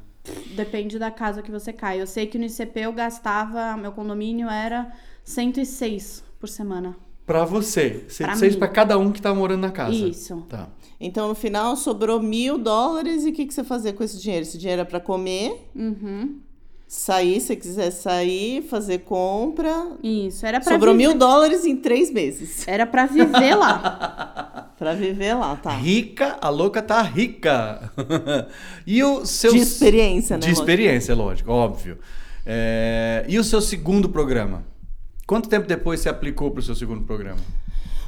S3: Depende da casa que você cai. Eu sei que no ICP eu gastava, meu condomínio era 106 por semana.
S1: Pra você.
S3: Pra
S1: 106
S3: mim.
S1: pra cada um que tá morando na casa.
S3: Isso.
S1: Tá.
S2: Então, no final, sobrou mil dólares, e o que, que você fazia com esse dinheiro? Esse dinheiro era para comer,
S3: Uhum.
S2: Sair, se quiser sair, fazer compra.
S3: Isso. Era pra
S2: Sobrou
S3: viver...
S2: mil dólares em três meses.
S3: Era pra viver lá.
S2: Pra viver lá, tá?
S1: Rica, a louca tá rica. e o seu.
S2: De experiência, né?
S1: De
S2: lógico?
S1: experiência, lógico, óbvio. É, E o seu segundo programa? Quanto tempo depois você aplicou pro seu segundo programa?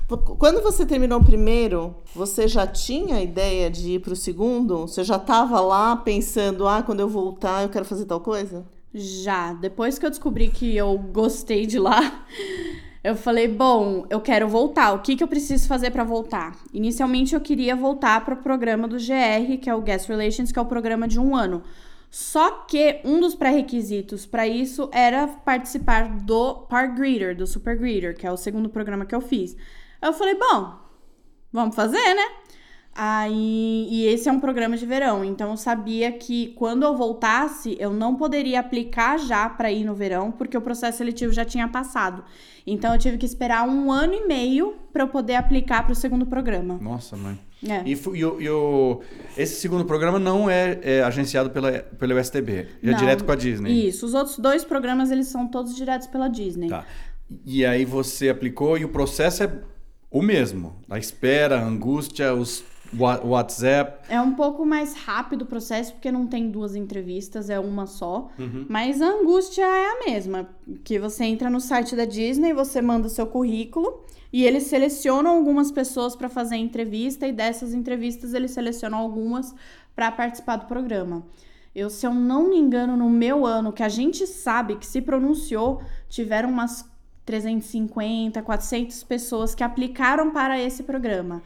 S2: Quando você terminou o primeiro, você já tinha a ideia de ir pro segundo? Você já tava lá pensando, ah, quando eu voltar eu quero fazer tal coisa?
S3: Já. Depois que eu descobri que eu gostei de lá, eu falei, bom, eu quero voltar. O que, que eu preciso fazer pra voltar? Inicialmente eu queria voltar pro programa do GR, que é o Guest Relations, que é o programa de um ano. Só que um dos pré-requisitos para isso era participar do Par Greeter, do Super Greeter, que é o segundo programa que eu fiz. Eu falei, bom, vamos fazer, né? Aí, e esse é um programa de verão, então eu sabia que quando eu voltasse, eu não poderia aplicar já para ir no verão, porque o processo seletivo já tinha passado. Então eu tive que esperar um ano e meio para eu poder aplicar para o segundo programa.
S1: Nossa, mãe.
S3: É.
S1: E, e o- e o- esse segundo programa não é, é agenciado pela, pelo USTB, é direto com a Disney.
S3: Isso, os outros dois programas eles são todos diretos pela Disney.
S1: Tá. E aí você aplicou e o processo é o mesmo. A espera, a angústia, os WhatsApp.
S3: É um pouco mais rápido o processo, porque não tem duas entrevistas, é uma só.
S1: Uhum.
S3: Mas a angústia é a mesma. Que você entra no site da Disney, você manda o seu currículo e eles selecionam algumas pessoas para fazer a entrevista, e dessas entrevistas eles selecionam algumas para participar do programa. Eu, se eu não me engano, no meu ano, que a gente sabe que se pronunciou, tiveram umas 350, 400 pessoas que aplicaram para esse programa.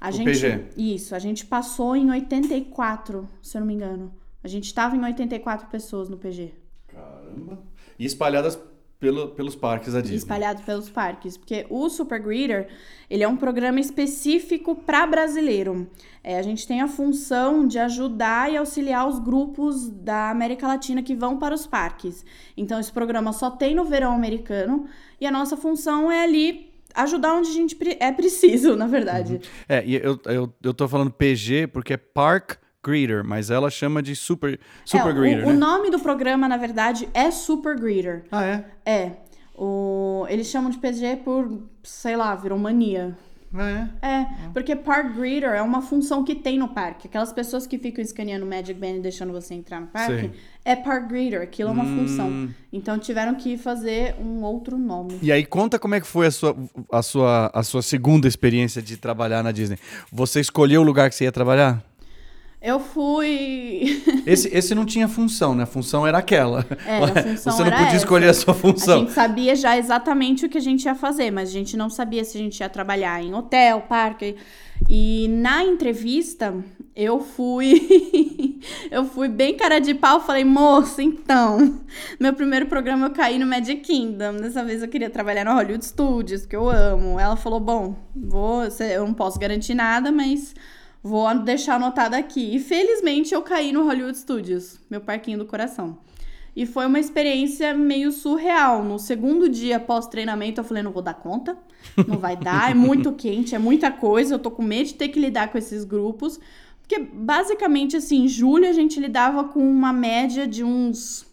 S3: A
S1: O
S3: gente,
S1: PG.
S3: Isso, a gente passou em 84, se eu não me engano. A gente estava em 84 pessoas no PG.
S1: Caramba. E espalhadas pelo, pelos parques da Disney.
S3: espalhado pelos parques, porque o Super Greeter, ele é um programa específico para brasileiro. É, a gente tem a função de ajudar e auxiliar os grupos da América Latina que vão para os parques. Então esse programa só tem no verão americano e a nossa função é ali ajudar onde a gente é preciso, na verdade.
S1: É, e eu, eu, eu tô falando PG porque é Park Greeter, mas ela chama de Super, super
S3: É, o-
S1: Greeter,
S3: o,
S1: né?
S3: nome do programa, na verdade, é Super Greeter.
S1: Ah, é?
S3: É. O, eles chamam de PG por, sei lá, virou mania.
S1: Ah, é?
S3: É, porque Park Greeter é uma função que tem no parque. Aquelas pessoas que ficam escaneando o Magic Band e deixando você entrar no parque,
S1: Sei.
S3: é Park Greeter, aquilo é uma
S1: Hum.
S3: função. Então tiveram que fazer um outro nome.
S1: E aí, conta como é que foi a sua, a, sua, a sua segunda experiência de trabalhar na Disney. Você escolheu o lugar que você ia trabalhar?
S3: Eu fui.
S1: Esse, esse não tinha função, né? A função era aquela.
S3: É, a função
S1: Você não podia
S3: essa.
S1: escolher a sua
S3: A
S1: função.
S3: gente sabia já exatamente o que a gente ia fazer, mas a gente não sabia se a gente ia trabalhar em hotel, parque. E na entrevista, eu fui. eu fui bem cara de pau. Falei, moça, então. Meu primeiro programa eu caí no Magic Kingdom. Dessa vez eu queria trabalhar no Hollywood Studios, que eu amo. Ela falou: bom, vou. Eu não posso garantir nada, mas. Vou deixar anotado aqui. E felizmente eu caí no Hollywood Studios, meu parquinho do coração. E foi uma experiência meio surreal. No segundo dia pós-treinamento, eu falei: não vou dar conta, não vai dar, é muito quente, é muita coisa, eu tô com medo de ter que lidar com esses grupos. Porque basicamente, assim, em julho a gente lidava com uma média de uns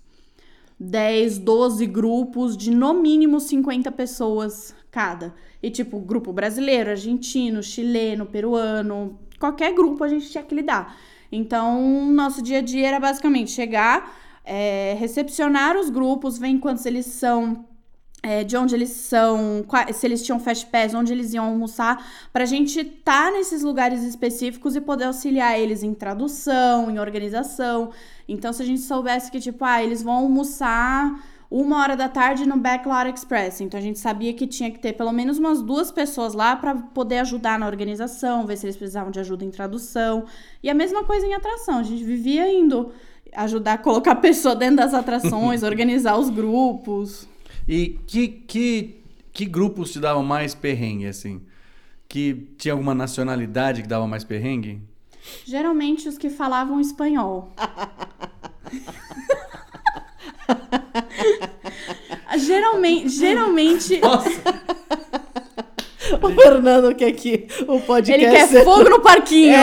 S3: 10, 12 grupos de no mínimo 50 pessoas cada. E tipo, grupo brasileiro, argentino, chileno, peruano, qualquer grupo a gente tinha que lidar. Então, nosso dia a dia era basicamente chegar, é, recepcionar os grupos, ver quantos eles são, é, de onde eles são, se eles tinham fast pass, onde eles iam almoçar, pra gente estar nesses lugares específicos e poder auxiliar eles em tradução, em organização. Então, se a gente soubesse que, tipo, ah, eles vão almoçar uma hora da tarde no Backlot Express. Então, a gente sabia que tinha que ter pelo menos umas duas pessoas lá pra poder ajudar na organização, ver se eles precisavam de ajuda em tradução. E a mesma coisa em atração. A gente vivia indo ajudar a colocar a pessoa dentro das atrações, organizar os grupos.
S1: E que, que, que grupos te davam mais perrengue, assim? Que tinha alguma nacionalidade que dava mais perrengue?
S3: Geralmente os que falavam espanhol. geralmente, geralmente
S2: O Fernando quer que o podcast...
S3: ele quer fogo no parquinho.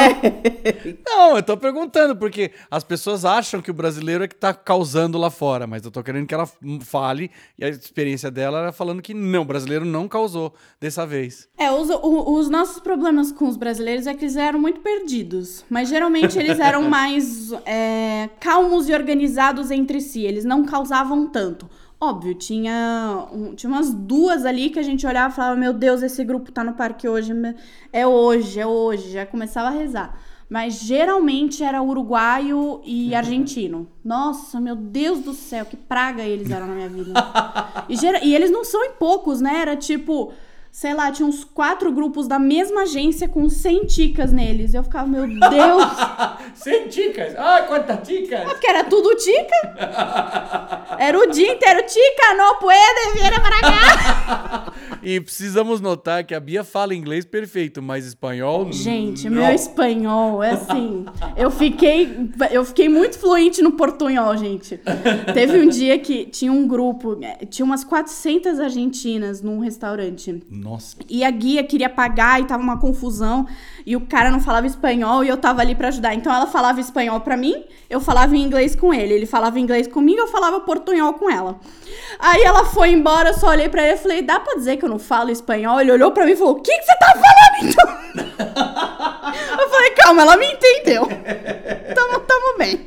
S1: Não, eu tô perguntando, porque as pessoas acham que o brasileiro é que tá causando lá fora, mas eu tô querendo que ela fale, e a experiência dela era falando que não, o brasileiro não causou dessa vez.
S3: É, os, o- os nossos problemas com os brasileiros é que eles eram muito perdidos. Mas geralmente eles eram mais é, calmos e organizados entre si. Eles não causavam tanto. Óbvio, tinha, um- tinha umas duas ali que a gente olhava e falava: Meu Deus, esse grupo tá no parque hoje. É hoje, é hoje. Já começava a rezar. Mas geralmente era uruguaio e argentino. Nossa, meu Deus do céu, que praga eles eram na minha vida. E, e eles não são em poucos, né? Era tipo, sei lá, tinha uns quatro grupos da mesma agência com 100 ticas neles. Eu ficava, meu Deus,
S1: Sem ticas! Ah, quantas ticas!
S3: porque era tudo tica. Era o dia inteiro, tica, não puede, viera para cá.
S1: E precisamos notar que a Bia fala inglês perfeito, mas espanhol.
S3: Gente,
S1: não.
S3: meu espanhol é assim. Eu fiquei, eu fiquei muito fluente no portunhol, gente. Teve um dia que tinha um grupo, eh, tinha umas 400 argentinas num restaurante.
S1: Nossa.
S3: E a guia queria pagar e tava uma confusão. E o cara não falava espanhol e eu tava ali pra ajudar. Então ela falava espanhol pra mim, eu falava em inglês com ele. Ele falava inglês comigo, eu falava portunhol com ela. Aí ela foi embora, eu só olhei pra ele e falei: dá pra dizer que eu não falo espanhol? Ele olhou pra mim e falou: o que, que você tá falando então? eu falei: calma, ela me entendeu. Tamo, tamo bem.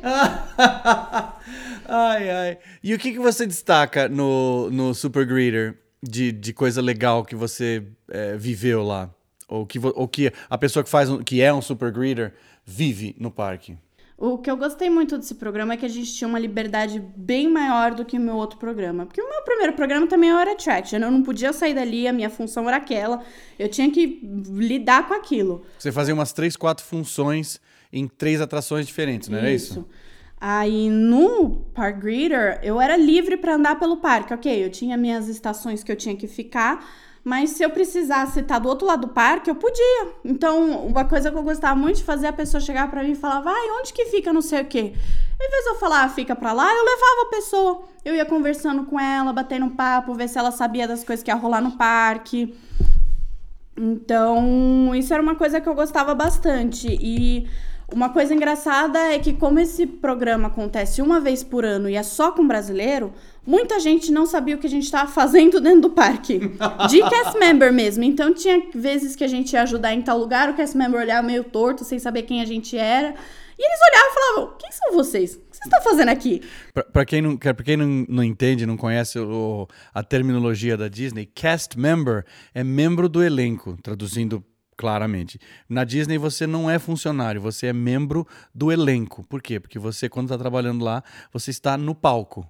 S1: ai, ai. E o que, que você destaca no, no Super Greeter de, de coisa legal que você é, viveu lá? Ou que, ou que a pessoa que faz um- que é um Super Greeter vive no parque?
S3: O que eu gostei muito desse programa é que a gente tinha uma liberdade bem maior do que o meu outro programa. Porque o meu primeiro programa também era Attraction. Eu não podia sair dali, a minha função era aquela. Eu tinha que lidar com aquilo.
S1: Você fazia umas três, quatro funções em três atrações diferentes, não era isso?
S3: Aí no Park Greeter, eu era livre para andar pelo parque. Ok, eu tinha minhas estações que eu tinha que ficar, mas se eu precisasse estar do outro lado do parque, eu podia. Então, uma coisa que eu gostava muito de fazer, a pessoa chegar para mim e falar, vai, onde que fica não sei o quê. Em vez de eu falar, ah, fica pra lá, eu levava a pessoa. Eu ia conversando com ela, batendo um papo, ver se ela sabia das coisas que ia rolar no parque. Então, isso era uma coisa que eu gostava bastante. E uma coisa engraçada é que, como esse programa acontece uma vez por ano e é só com brasileiro, muita gente não sabia o que a gente estava fazendo dentro do parque. De cast member mesmo. Então, tinha vezes que a gente ia ajudar em tal lugar, o cast member olhava meio torto, sem saber quem a gente era. E eles olhavam e falavam: Quem são vocês? O que vocês estão fazendo aqui?
S1: Para quem, não, pra quem não, não entende, não conhece o, a terminologia da Disney, cast member é membro do elenco, traduzindo claramente. Na Disney você não é funcionário, você é membro do elenco. Por quê? Porque você, quando está trabalhando lá, você está no palco.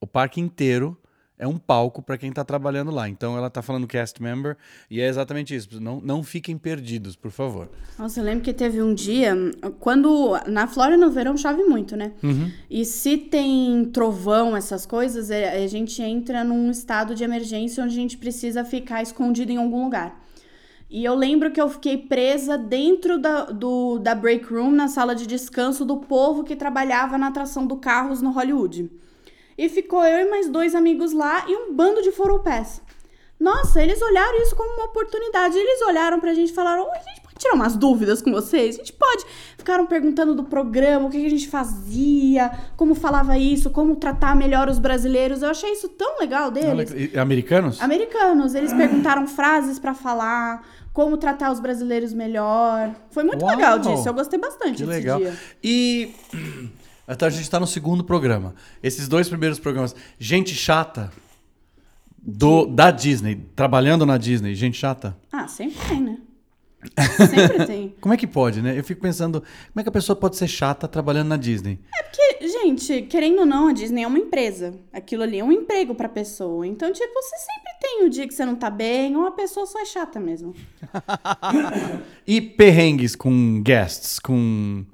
S1: O parque inteiro é um palco para quem está trabalhando lá. Então ela está falando cast member e é exatamente isso. Não, não fiquem perdidos, por favor.
S3: Nossa, eu lembro que teve um dia, quando na Flórida no verão chove muito, né?
S1: Uhum.
S3: E se tem trovão, essas coisas, é, a gente entra num estado de emergência onde a gente precisa ficar escondido em algum lugar. E eu lembro que eu fiquei presa dentro da, do, da break room, na sala de descanso do povo que trabalhava na atração do Carros no Hollywood. E ficou eu e mais dois amigos lá e um bando de foropés. Nossa, eles olharam isso como uma oportunidade. Eles olharam pra gente e falaram: a gente pode tirar umas dúvidas com vocês? A gente pode. Ficaram perguntando do programa, o que a gente fazia, como falava isso, como tratar melhor os brasileiros. Eu achei isso tão legal deles.
S1: Americanos?
S3: Americanos. Eles perguntaram frases para falar como tratar os brasileiros melhor. Foi muito Uau, legal disso. Eu gostei bastante
S1: que legal. dia. E então a gente está no segundo programa. Esses dois primeiros programas, gente chata do da Disney, trabalhando na Disney, gente chata?
S3: Ah, sempre tem, né? Sempre tem.
S1: como é que pode, né? Eu fico pensando, como é que a pessoa pode ser chata trabalhando na Disney?
S3: É porque, gente, querendo ou não, a Disney é uma empresa. Aquilo ali é um emprego pra pessoa. Então, tipo, você sempre tem o um dia que você não tá bem, ou a pessoa só é chata mesmo.
S1: e perrengues com guests, com,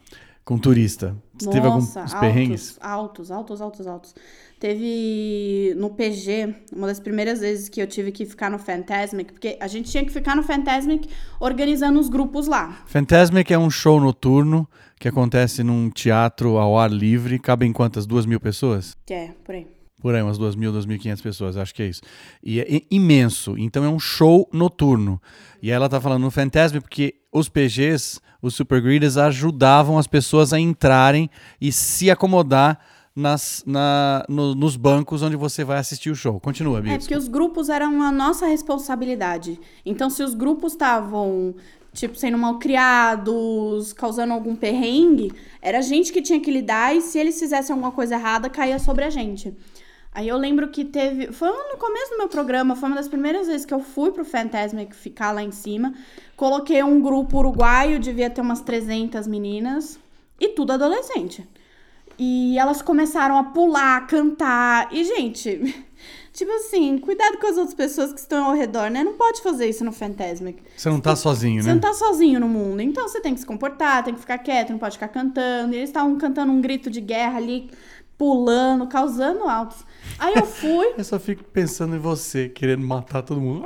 S1: com turista? Você
S3: Nossa,
S1: teve alguns perrengues?
S3: Altos, altos, altos, altos. Teve no PG, uma das primeiras vezes que eu tive que ficar no Fantasmic, porque a gente tinha que ficar no Fantasmic organizando os grupos lá.
S1: Fantasmic é um show noturno que acontece num teatro ao ar livre. Cabem quantas? Duas mil pessoas?
S3: É, por aí.
S1: Por aí, umas duas mil, duas mil quinhentas pessoas, acho que é isso. E é imenso, então é um show noturno. E ela tá falando no Fantasmic porque os PGs, os Super Greeders, ajudavam as pessoas a entrarem e se acomodar nas, na, no, nos bancos onde você vai assistir o show. Continua, Bia.
S3: É porque os grupos eram a nossa responsabilidade. Então, se os grupos estavam, tipo, sendo mal criados, causando algum perrengue, era a gente que tinha que lidar e se eles fizessem alguma coisa errada, caía sobre a gente. Aí eu lembro que teve. Foi no começo do meu programa, foi uma das primeiras vezes que eu fui pro Fantasmic ficar lá em cima. Coloquei um grupo uruguaio, devia ter umas 300 meninas, e tudo adolescente. E elas começaram a pular, cantar. E, gente, tipo assim, cuidado com as outras pessoas que estão ao redor, né? Não pode fazer isso no Fantasmic.
S1: Você não tá sozinho, né?
S3: Você não tá sozinho no mundo. Então você tem que se comportar, tem que ficar quieto, não pode ficar cantando. E eles estavam cantando um grito de guerra ali, pulando, causando altos. Aí eu fui.
S1: eu só fico pensando em você, querendo matar todo mundo.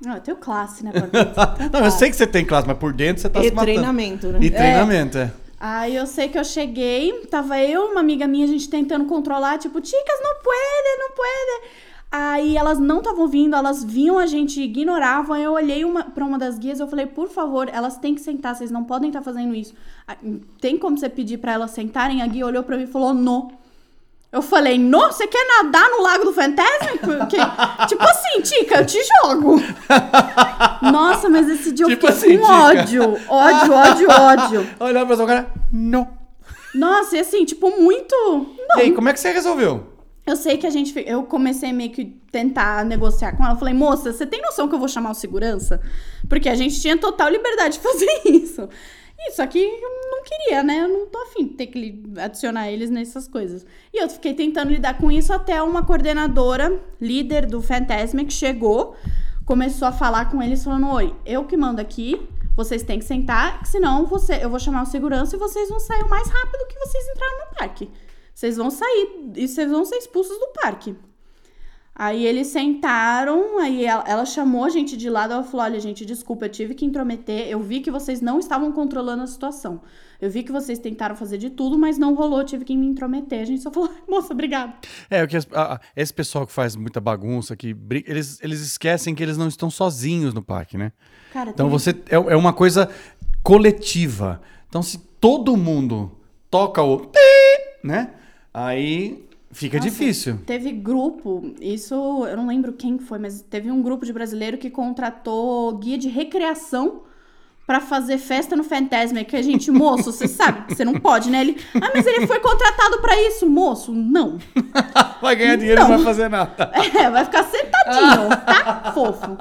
S3: Não, eu tenho classe, né?
S1: não, eu sei que você tem classe, mas por dentro você tá
S2: e
S1: se matando.
S2: E treinamento, né?
S1: E treinamento, é. é.
S3: Aí eu sei que eu cheguei, tava eu uma amiga minha, a gente tentando controlar, tipo, chicas, não puede, não puede. Aí elas não estavam vindo, elas viam a gente, ignoravam. Aí eu olhei uma, pra uma das guias e eu falei, por favor, elas têm que sentar, vocês não podem estar tá fazendo isso. Tem como você pedir para elas sentarem? A guia olhou para mim e falou, não. Eu falei, nossa, você quer nadar no Lago do Fantasma? tipo assim, Tica, eu te jogo. Nossa, mas esse dia tipo eu fiquei assim, com ódio. Ódio, ódio, ódio.
S1: Olha pra sua cara, não.
S3: Nossa, e assim, tipo, muito...
S1: Não. E aí, como é que você resolveu?
S3: Eu sei que a gente... Eu comecei meio que tentar negociar com ela. Eu falei, moça, você tem noção que eu vou chamar o segurança? Porque a gente tinha total liberdade de fazer isso. Isso aqui eu não queria, né? Eu não tô afim de ter que adicionar eles nessas coisas. E eu fiquei tentando lidar com isso até uma coordenadora, líder do Fantasmic, chegou, começou a falar com eles, falando: Oi, eu que mando aqui, Vocês têm que sentar, senão você, eu vou chamar o segurança e vocês vão sair o mais rápido que vocês entraram no parque. Vocês vão sair e vocês vão ser expulsos do parque. Aí eles sentaram, aí ela, ela, chamou a gente de lado, ela falou: "Olha, gente, desculpa, eu tive que intrometer. Eu vi que vocês não estavam controlando a situação. Eu vi que vocês tentaram fazer de tudo, mas não rolou, tive que me intrometer". A gente só falou: "Moça, obrigada".
S1: É, o que esse pessoal que faz muita bagunça, que eles, eles esquecem que eles não estão sozinhos no parque, né? Cara, então você é, é uma coisa coletiva. Então se todo mundo toca o né? Aí Fica Nossa, difícil.
S3: Teve grupo, isso eu não lembro quem foi, mas teve um grupo de brasileiro que contratou guia de recreação para fazer festa no Fantasma. Que a gente, moço, você sabe que você não pode, né? Ele, ah, mas ele foi contratado para isso, moço. Não.
S1: vai ganhar dinheiro e não vai fazer nada.
S3: É, vai ficar sentadinho, tá? Fofo.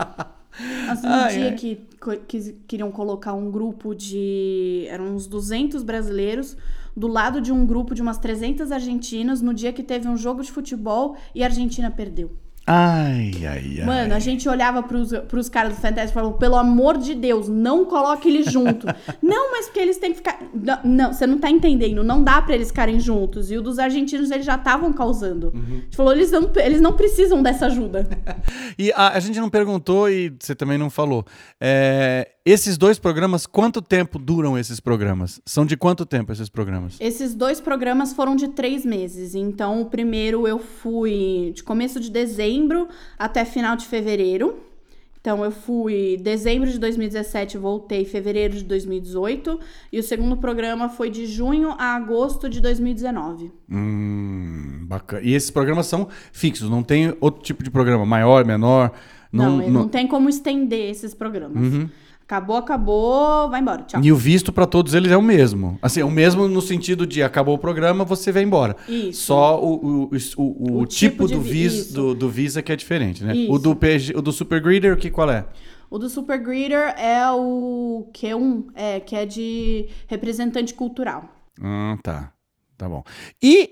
S3: Assim, ah, dia é. que, que queriam colocar um grupo de. Eram uns 200 brasileiros do lado de um grupo de umas 300 argentinas no dia que teve um jogo de futebol e a Argentina perdeu.
S1: Ai, ai, ai.
S3: Mano, a gente olhava pros, pros caras do Fantasy e falava, pelo amor de Deus, não coloque eles junto. não, mas porque eles têm que ficar. Não, não, você não tá entendendo. Não dá para eles ficarem juntos. E o dos argentinos, eles já estavam causando. Uhum. A gente falou, eles não, eles não precisam dessa ajuda.
S1: e a, a, gente não perguntou e você também não falou. É, esses dois programas, quanto tempo duram esses programas? São de quanto tempo esses programas?
S3: Esses dois programas foram de três meses. Então, o primeiro eu fui de começo de dezembro até final de fevereiro. Então, eu fui dezembro de 2017, voltei fevereiro de 2018. E o segundo programa foi de junho a agosto de 2019.
S1: Hum, bacana. E esses programas são fixos, não tem outro tipo de programa, maior, menor?
S3: Não, não, não... tem como estender esses programas. Uhum. Acabou, acabou, vai embora. Tchau.
S1: E o visto para todos eles é o mesmo. Assim, é o mesmo no sentido de acabou o programa, você vai embora. Isso. Só o, o, o, o tipo, tipo do, vis, do, do, Visa que é diferente, né? Isso. O do, PG, o do Super Greeter, que, qual é?
S3: O do Super Greeter é o Q1, é, que é de representante cultural.
S1: Ah, tá. Tá bom. E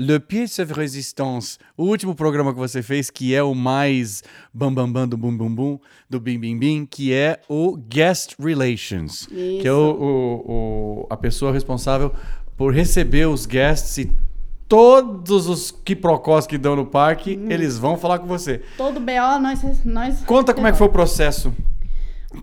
S1: Le Pièce of Resistance, o último programa que você fez, que é o mais bam bam bam do bum bum bum, do bim bim bim, que é o Guest Relations, Isso. que é o, o, o, a pessoa responsável por receber os guests e todos os quiprocós que dão no parque, hum. eles vão falar com você.
S3: Todo BO, nós... nós
S1: Conta como é que foi o processo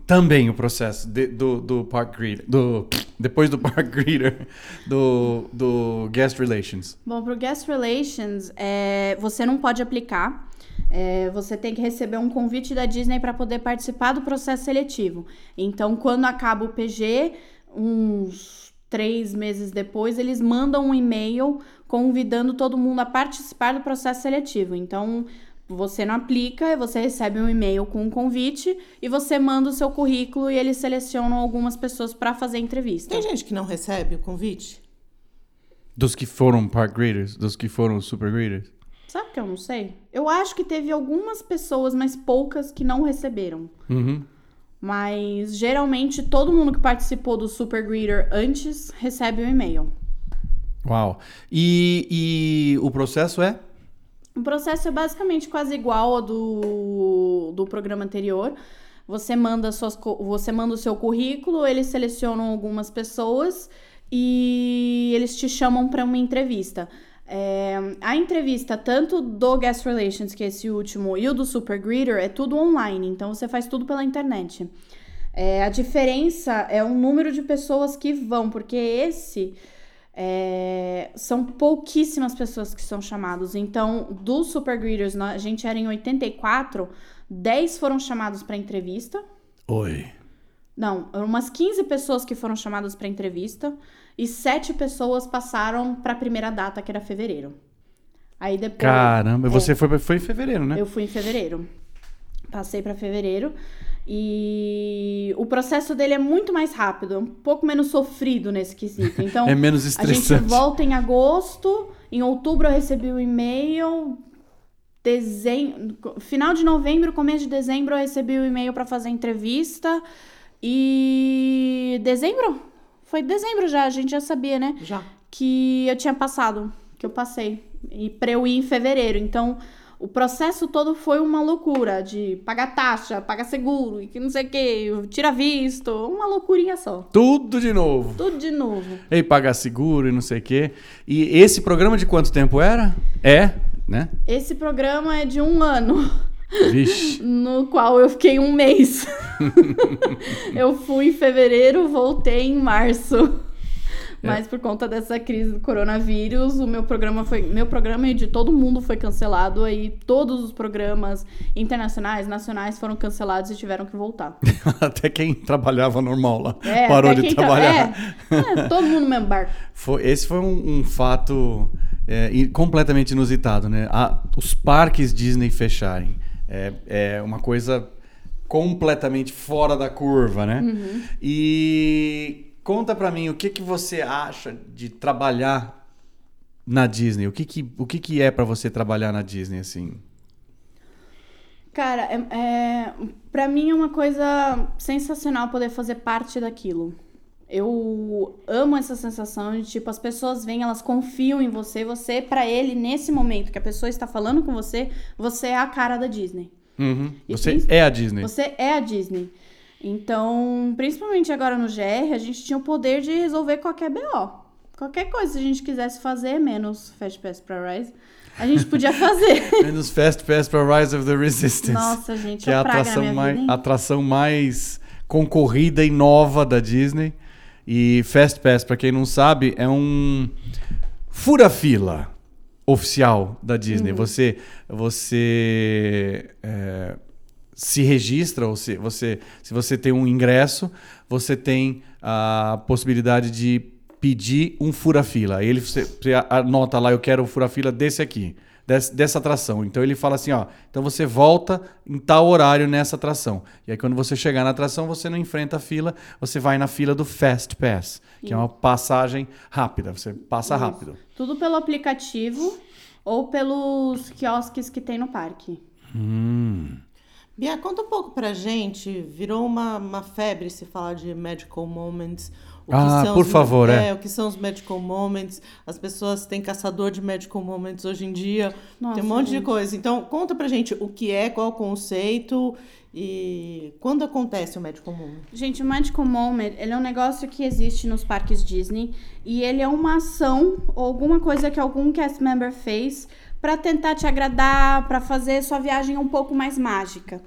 S1: também o processo de, do, do Park Greeter, do, depois do Park Greeter, do, do Guest Relations.
S3: Bom, para o Guest Relations, é, você não pode aplicar. É, você tem que receber um convite da Disney para poder participar do processo seletivo. Então, quando acaba o PG, uns três meses depois, eles mandam um e-mail convidando todo mundo a participar do processo seletivo. Então, você não aplica, você recebe um e-mail com um convite e você manda o seu currículo e eles selecionam algumas pessoas para fazer entrevista.
S2: Tem gente que não recebe o convite?
S1: Dos que foram park greeters, dos que foram super greeters?
S3: Sabe que eu não sei? Eu acho que teve algumas pessoas, mas poucas, que não receberam.
S1: Uhum.
S3: Mas geralmente todo mundo que participou do super greeter antes recebe o um e-mail.
S1: Uau! E, e o processo é?
S3: O processo é basicamente quase igual ao do, do programa anterior. Você manda, suas, você manda o seu currículo, eles selecionam algumas pessoas e eles te chamam para uma entrevista. É, a entrevista, tanto do Guest Relations, que é esse último, e o do Super Greeter, é tudo online, então você faz tudo pela internet. É, a diferença é o número de pessoas que vão, porque esse é, são pouquíssimas pessoas que são chamados. Então, dos Super Greeters, a gente era em 84, 10 foram chamados para entrevista.
S1: Oi.
S3: Não, umas 15 pessoas que foram chamadas para entrevista e 7 pessoas passaram para a primeira data, que era fevereiro. Aí depois.
S1: Caramba, é, você foi, foi em fevereiro, né?
S3: Eu fui em fevereiro. Passei para fevereiro. E o processo dele é muito mais rápido, é um pouco menos sofrido nesse quesito. Então,
S1: é menos estressante.
S3: A gente volta em agosto, em outubro eu recebi o um e-mail, dezembro, final de novembro, começo de dezembro eu recebi o um e-mail para fazer entrevista e dezembro? Foi dezembro já, a gente já sabia, né?
S2: Já.
S3: Que eu tinha passado, que eu passei. E para eu ir em fevereiro. Então, o processo todo foi uma loucura de pagar taxa, pagar seguro e que não sei o que, tira visto, uma loucurinha só.
S1: Tudo de novo.
S3: Tudo de novo.
S1: E pagar seguro e não sei o quê. E esse programa de quanto tempo era? É, né?
S3: Esse programa é de um ano.
S1: Vixe.
S3: no qual eu fiquei um mês. eu fui em fevereiro, voltei em março. Mas por conta dessa crise do coronavírus, o meu programa foi. Meu programa e de todo mundo foi cancelado. Aí todos os programas internacionais, nacionais foram cancelados e tiveram que voltar.
S1: Até quem trabalhava normal lá
S3: É,
S1: parou de
S3: quem tra-
S1: trabalhar.
S3: É, é, todo mundo no mesmo barco.
S1: Foi- esse foi um, um fato é, completamente inusitado, né? A- os parques Disney fecharem. É, é uma coisa completamente fora da curva, né?
S3: Uhum.
S1: E conta pra mim, o que, que você acha de trabalhar na Disney? O que, que, o que, que é pra você trabalhar na Disney, assim?
S3: Cara, é, é, pra mim é uma coisa sensacional poder fazer parte daquilo. Eu amo essa sensação de, tipo, as pessoas vêm, elas confiam em você. Você, pra ele, nesse momento que a pessoa está falando com você, você é a cara da Disney.
S1: Uhum.
S3: E
S1: Você
S3: princ-
S1: é a Disney.
S3: Você é a Disney. Então, principalmente agora no GR, a gente tinha o poder de resolver qualquer BO. Qualquer coisa, se a gente quisesse fazer, menos Fast Pass pra Rise, a gente podia fazer.
S1: Menos Fast Pass pra Rise of the Resistance.
S3: Nossa, gente,
S1: que é a atração mais,
S3: vida,
S1: atração mais concorrida e nova da Disney. E Fast Pass, pra quem não sabe, é um fura-fila oficial da
S3: Uhum.
S1: Disney. Você, você é, se registra, ou se você, se você tem um ingresso, você tem a possibilidade de pedir um fura-fila. Aí ele você, você anota lá, eu quero o fura-fila desse aqui, des- dessa atração. Então ele fala assim, ó, então você volta em tal horário nessa atração. E aí quando você chegar na atração, você não enfrenta a fila, você vai na fila do Fast Pass, que é uma passagem rápida, você passa
S3: Isso.
S1: rápido.
S3: Tudo pelo aplicativo ou pelos quiosques que tem no parque.
S2: Bia, conta um pouco pra gente. Virou uma, uma febre se falar de medical moments. O
S1: Ah, por
S2: os-
S1: favor, é.
S2: é. O que são os medical moments? As pessoas têm caçador de medical moments hoje em dia.
S3: Nossa,
S2: tem um monte de
S3: gente.
S2: coisa. Então, conta pra gente o que é, qual é o conceito e quando acontece o medical moment.
S3: Gente, o Magical Moment, ele é um negócio que existe nos parques Disney e ele é uma ação ou alguma coisa que algum cast member fez pra tentar te agradar, pra fazer sua viagem um pouco mais mágica.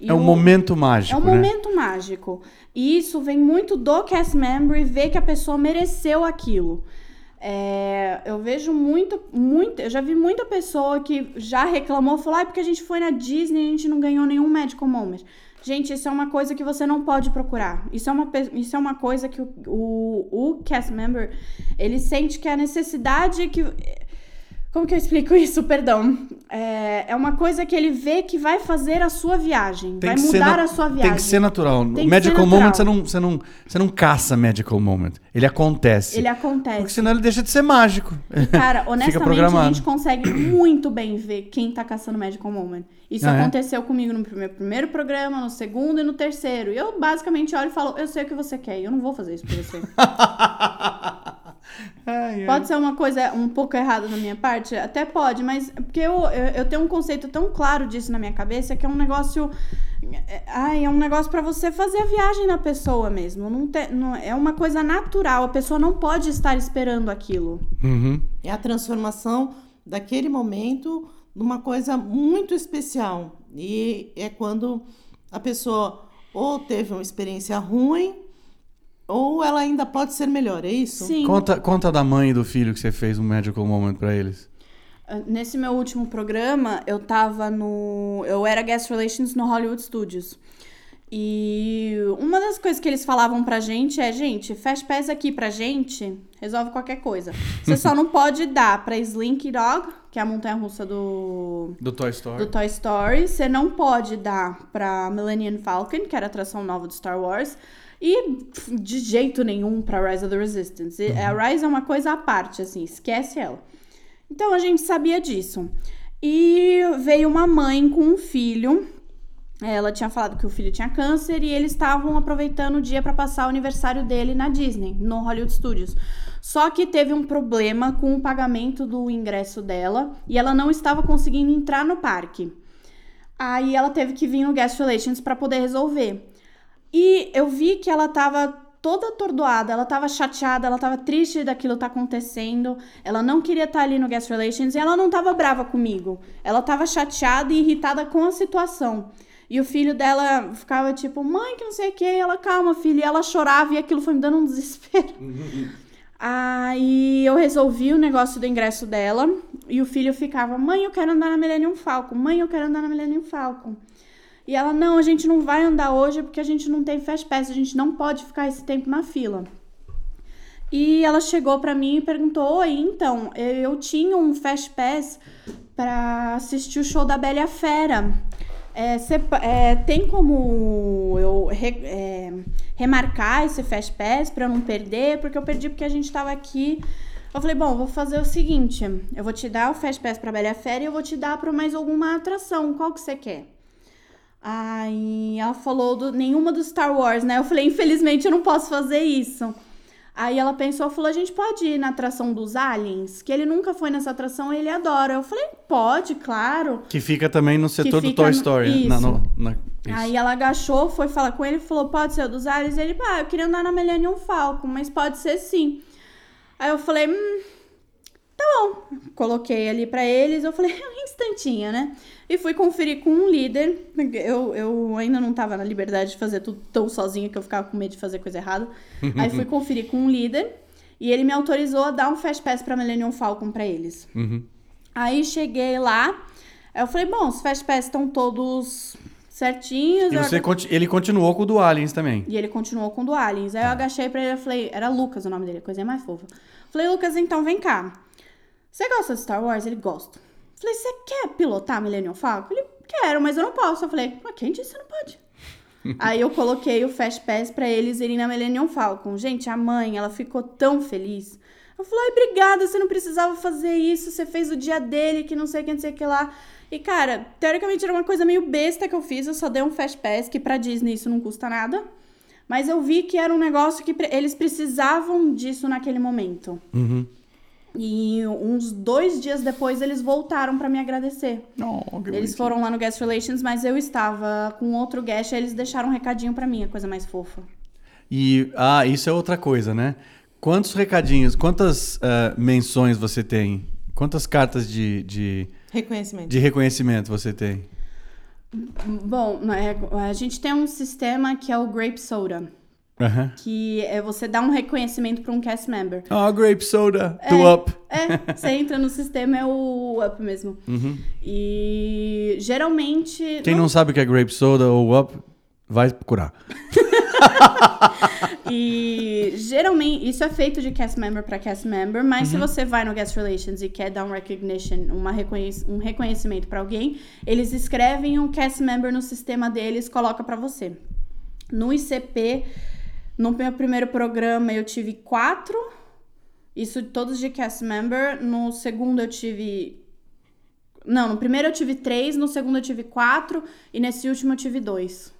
S3: E
S1: É um
S3: o-
S1: momento
S3: É
S1: mágico,
S3: um
S1: né?
S3: momento mágico. E isso vem muito do cast member e ver que a pessoa mereceu aquilo. É, eu vejo muito, muito, eu já vi muita pessoa que já reclamou, falou, ah, porque a gente foi na Disney e a gente não ganhou nenhum medical moment. Gente, isso é uma coisa que você não pode procurar. Isso é uma, isso é uma coisa que o, o, o cast member, ele sente que é a necessidade que... Como que eu explico isso? Perdão. É, é uma coisa que ele vê que vai fazer a sua viagem. vai
S1: que ser
S3: mudar
S1: na-
S3: a sua viagem.
S1: Tem que ser natural.
S3: Tem
S1: magical moment você não, você, não, você não caça magical moment. Ele acontece.
S3: Ele
S1: Porque
S3: acontece.
S1: senão ele deixa de ser mágico.
S3: Cara, honestamente, a gente consegue muito bem ver quem tá caçando Magical Moment. Isso
S1: Ah, é?
S3: aconteceu comigo no primeiro, primeiro programa, no segundo e no terceiro. E eu basicamente olho e falo, eu sei o que você quer, e eu não vou fazer isso pra você.
S1: Ai, ai.
S3: Pode ser uma coisa um pouco errada da minha parte? Até pode, mas é porque eu, eu, eu tenho um conceito tão claro disso na minha cabeça que é um negócio. é- Ai, é um negócio pra você fazer a viagem na pessoa mesmo. Não te- não- é uma coisa natural. A pessoa não pode estar esperando aquilo.
S1: Uhum.
S2: É a transformação daquele momento numa coisa muito especial. E é quando a pessoa ou teve uma experiência ruim ou ela ainda pode ser melhor, é isso?
S3: Sim.
S1: Conta, conta da mãe e do filho que você fez um magical moment pra eles.
S3: Nesse meu último programa, eu tava no. Eu era guest relations no Hollywood Studios. E uma das coisas que eles falavam pra gente é: gente, Fast Pass aqui pra gente resolve qualquer coisa. Você só não pode dar pra Slinky Dog, que é a montanha russa do,
S1: Do Toy Story.
S3: do Toy Story. Você não pode dar pra Millennium Falcon, que era a atração nova do Star Wars. E de jeito nenhum pra Rise of the Resistance. E A Rise é uma coisa à parte, assim, esquece ela. Então a gente sabia disso. E veio uma mãe com um filho Ela tinha falado que o filho tinha câncer e eles estavam aproveitando o dia para passar o aniversário dele na Disney, no Hollywood Studios. Só que teve um problema com o pagamento do ingresso dela e ela não estava conseguindo entrar no parque. Aí ela teve que vir no Guest Relations para poder resolver. E eu vi que ela tava toda atordoada, ela tava chateada, ela tava triste daquilo tá acontecendo, ela não queria estar tá ali no Guest Relations e ela não tava brava comigo. Ela tava chateada e irritada com a situação. E o filho dela ficava tipo, mãe, que não sei o que. ela, calma, filha. E ela chorava e aquilo foi me dando um desespero. Aí eu resolvi o negócio do ingresso dela. E o filho ficava, mãe, eu quero andar na Millennium Falcon. Mãe, eu quero andar na Millennium Falcon. E ela, não, a gente não vai andar hoje porque a gente não tem Fast Pass. A gente não pode ficar esse tempo na fila. E ela chegou para mim e perguntou: Oi, então, eu tinha um Fast Pass para assistir o show da Bela Fera. É, cê, é, tem como eu re, é, remarcar esse Fast Pass para não perder? Porque eu perdi porque a gente estava aqui. Eu falei, bom, vou fazer o seguinte: eu vou te dar o Fast Pass para Bela Fera e eu vou te dar para mais alguma atração. Qual que você quer? Aí ela falou do nenhuma do Star Wars, né? Eu falei, infelizmente eu não posso fazer isso. Aí ela pensou, falou, a gente pode ir na atração dos aliens? Que ele nunca foi nessa atração e ele adora. Eu falei, pode, claro.
S1: Que fica também no setor do Toy Story.
S3: Isso.
S1: Na, no, na, isso.
S3: Aí ela agachou, foi falar com ele falou, pode ser o dos aliens? Ele, ah, eu queria andar na Millennium Falcon, mas pode ser sim. Aí eu falei, hum, bom. Coloquei ali para eles, eu falei, um instantinho, né? E fui conferir com um líder. Eu, eu ainda não tava na liberdade de fazer tudo tão sozinha que eu ficava com medo de fazer coisa errada. Aí fui conferir com um líder e ele me autorizou a dar um Fast Pass pra Millennium Falcon pra eles.
S1: Uhum.
S3: Aí cheguei lá, eu falei, bom, os Fast Pass estão todos certinhos.
S1: E você
S3: eu...
S1: conti ele continuou com o do Aliens também.
S3: E ele continuou com o do Aliens. Aí eu agachei pra ele e falei, era Lucas o nome dele, coisa mais fofa. Falei, Lucas, então vem cá. Você gosta de Star Wars? Ele gosta. Falei, você quer pilotar Millennium Falcon? Ele, quero, mas eu não posso. Eu falei, mas quem disse que você não pode? Aí eu coloquei o Fast Pass pra eles irem na Millennium Falcon. Gente, a mãe, ela ficou tão feliz. Eu falei, ai, obrigada, você não precisava fazer isso, você fez o dia dele, que não sei o que, não sei o que lá. E, cara, teoricamente era uma coisa meio besta que eu fiz, eu só dei um Fast Pass, que pra Disney isso não custa nada. Mas eu vi que era um negócio que eles precisavam disso naquele momento.
S1: Uhum.
S3: E uns dois dias depois eles voltaram para me agradecer.
S1: Oh,
S3: eles foram lá no Guest Relations, mas eu estava com outro guest, e eles deixaram um recadinho para mim, a coisa mais fofa.
S1: E ah, isso é outra coisa, né? Quantos recadinhos, quantas uh, menções você tem? Quantas cartas de, de
S2: reconhecimento
S1: de reconhecimento você tem?
S3: Bom, é, a gente tem um sistema que é o Grape Soda.
S1: Uhum.
S3: Que é você dar um reconhecimento para um cast member.
S1: Ah, oh, Grape Soda, do
S3: é,
S1: Up.
S3: É, você entra no sistema, é o Up mesmo.
S1: Uhum.
S3: E geralmente.
S1: Quem não... não sabe o que é Grape Soda ou Up, vai procurar.
S3: e geralmente isso é feito de cast member para cast member, mas uhum. se você vai no guest relations e quer dar um recognition, uma reconhec um reconhecimento para alguém, eles escrevem um cast member no sistema deles, coloca para você. No ICP no meu primeiro programa eu tive quatro, isso todos de cast member. No segundo eu tive. Não, no primeiro eu tive três, no segundo eu tive quatro e nesse último eu tive dois.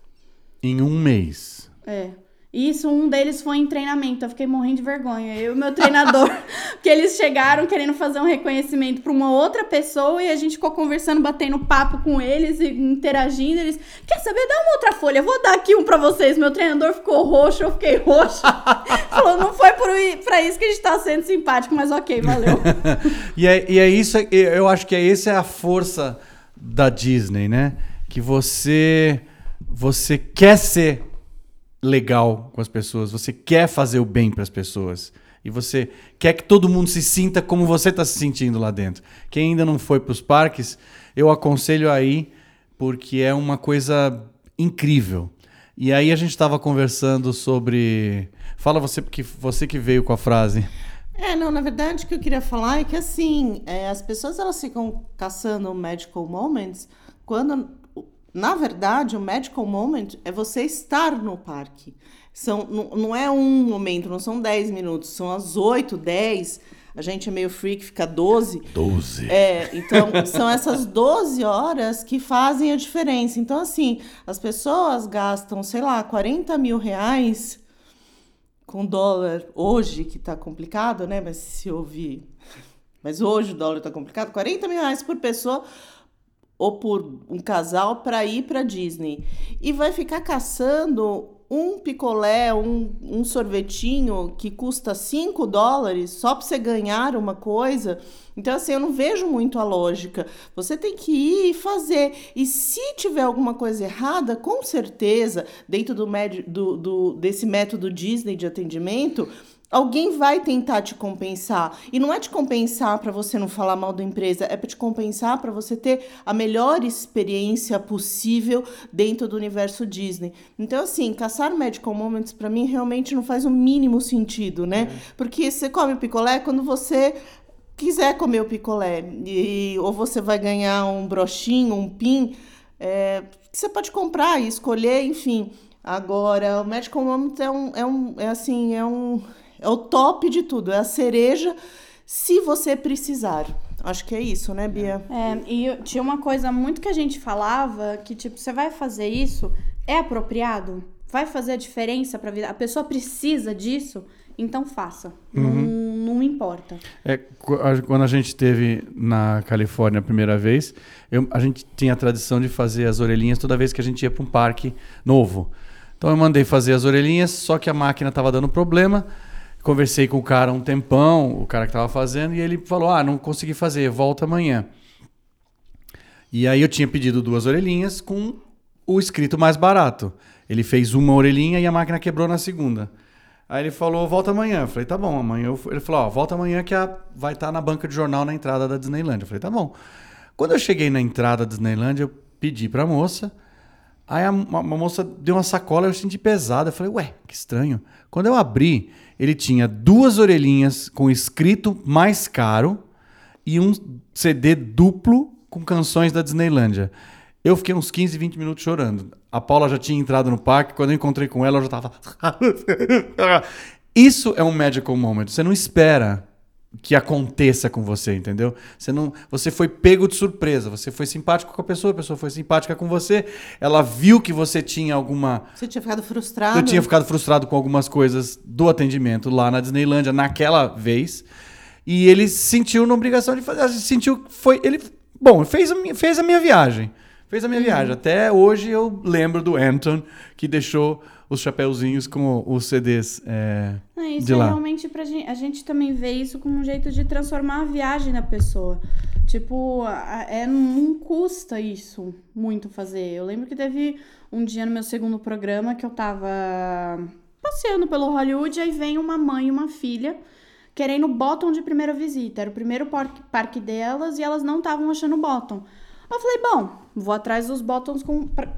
S1: Em um mês.
S3: É. Isso, um deles foi em treinamento. Eu fiquei morrendo de vergonha. Eu e o meu treinador, porque eles chegaram querendo fazer um reconhecimento para uma outra pessoa e a gente ficou conversando, batendo papo com eles e interagindo. Eles, quer saber? Dá uma outra folha. Vou dar aqui um para vocês. Meu treinador ficou roxo, eu fiquei roxa. Falou, não foi para isso que a gente tá sendo simpático, mas ok, valeu.
S1: e, é, e é isso, eu acho que é, essa é a força da Disney, né? Que você, você quer ser legal com as pessoas, você quer fazer o bem para as pessoas. E você quer que todo mundo se sinta como você está se sentindo lá dentro. Quem ainda não foi para os parques, eu aconselho aí, porque é uma coisa incrível. E aí a gente estava conversando sobre. Fala você, porque você que veio com a frase.
S2: É, não, na verdade o que eu queria falar é que assim, é, as pessoas elas ficam caçando magical moments quando na verdade, o medical moment é você estar no parque. São, não, não é um momento, não são 10 minutos, são as 8, 10. A gente é meio freak, fica 12.
S1: 12.
S2: É, então são essas 12 horas que fazem a diferença. Então, assim, as pessoas gastam, sei lá, 40 mil reais com dólar hoje, que tá complicado, né? Mas se ouvir. Mas hoje o dólar tá complicado, 40 mil reais por pessoa ou por um casal para ir para Disney. E vai ficar caçando um picolé, um, um sorvetinho que custa 5 dólares só para você ganhar uma coisa. Então, assim, eu não vejo muito a lógica. Você tem que ir e fazer. E se tiver alguma coisa errada, com certeza, dentro do, do, do desse método Disney de atendimento, Alguém vai tentar te compensar. E não é te compensar para você não falar mal da empresa, é para te compensar para você ter a melhor experiência possível dentro do universo Disney. Então, assim, caçar medical moments para mim realmente não faz o mínimo sentido, né? É. Porque você come o picolé quando você quiser comer o picolé. E, ou você vai ganhar um brochinho, um pin, é, você pode comprar e escolher, enfim. Agora, o medical moment é um, é um, é assim, é um é o top de tudo, é a cereja se você precisar. Acho que é isso, né, Bia?
S3: É, e tinha uma coisa muito que a gente falava, que tipo, você vai fazer isso, é apropriado? Vai fazer a diferença para a vida? A pessoa precisa disso? Então faça. Uhum. Não, não importa.
S1: É, quando a gente esteve na Califórnia a primeira vez, eu, a gente tinha a tradição de fazer as orelhinhas toda vez que a gente ia para um parque novo. Então eu mandei fazer as orelhinhas, só que a máquina estava dando problema. Conversei com o cara um tempão, o cara que estava fazendo, e ele falou: Ah, não consegui fazer, volta amanhã. E aí eu tinha pedido duas orelhinhas com o escrito mais barato. Ele fez uma orelhinha e a máquina quebrou na segunda. Aí ele falou, volta amanhã. Eu falei, tá bom, amanhã. Eu... Ele falou, ó, volta amanhã que a... vai estar tá na banca de jornal na entrada da Disneyland. Eu falei, tá bom. Quando eu cheguei na entrada da Disneyland, eu pedi pra moça. Aí a, a, a moça deu uma sacola, eu senti pesada. Eu falei, ué, que estranho. Quando eu abri, ele tinha duas orelhinhas com escrito mais caro e um CD duplo com canções da Disneylândia. Eu fiquei uns 15, 20 minutos chorando. A Paula já tinha entrado no parque, quando eu encontrei com ela, eu já tava. Isso é um magical moment. Você não espera que aconteça com você, entendeu? Você não, você foi pego de surpresa, você foi simpático com a pessoa, a pessoa foi simpática com você, ela viu que você tinha alguma
S2: Você tinha ficado frustrado.
S1: Eu tinha ficado frustrado com algumas coisas do atendimento lá na Disneylândia naquela vez. E ele sentiu na obrigação de fazer, sentiu foi ele, bom, fez a minha, fez a minha viagem. Fez a minha uhum. viagem. Até hoje eu lembro do Anton que deixou os chapeuzinhos com os CDs é,
S3: é, isso
S1: de
S3: é
S1: lá.
S3: realmente pra gente, a gente também vê isso como um jeito de transformar a viagem da pessoa. Tipo, é, não custa isso muito fazer. Eu lembro que teve um dia no meu segundo programa que eu tava passeando pelo Hollywood, aí vem uma mãe e uma filha querendo bottom de primeira visita. Era o primeiro parque, parque delas e elas não estavam achando bottom. Eu falei, bom, vou atrás dos bottoms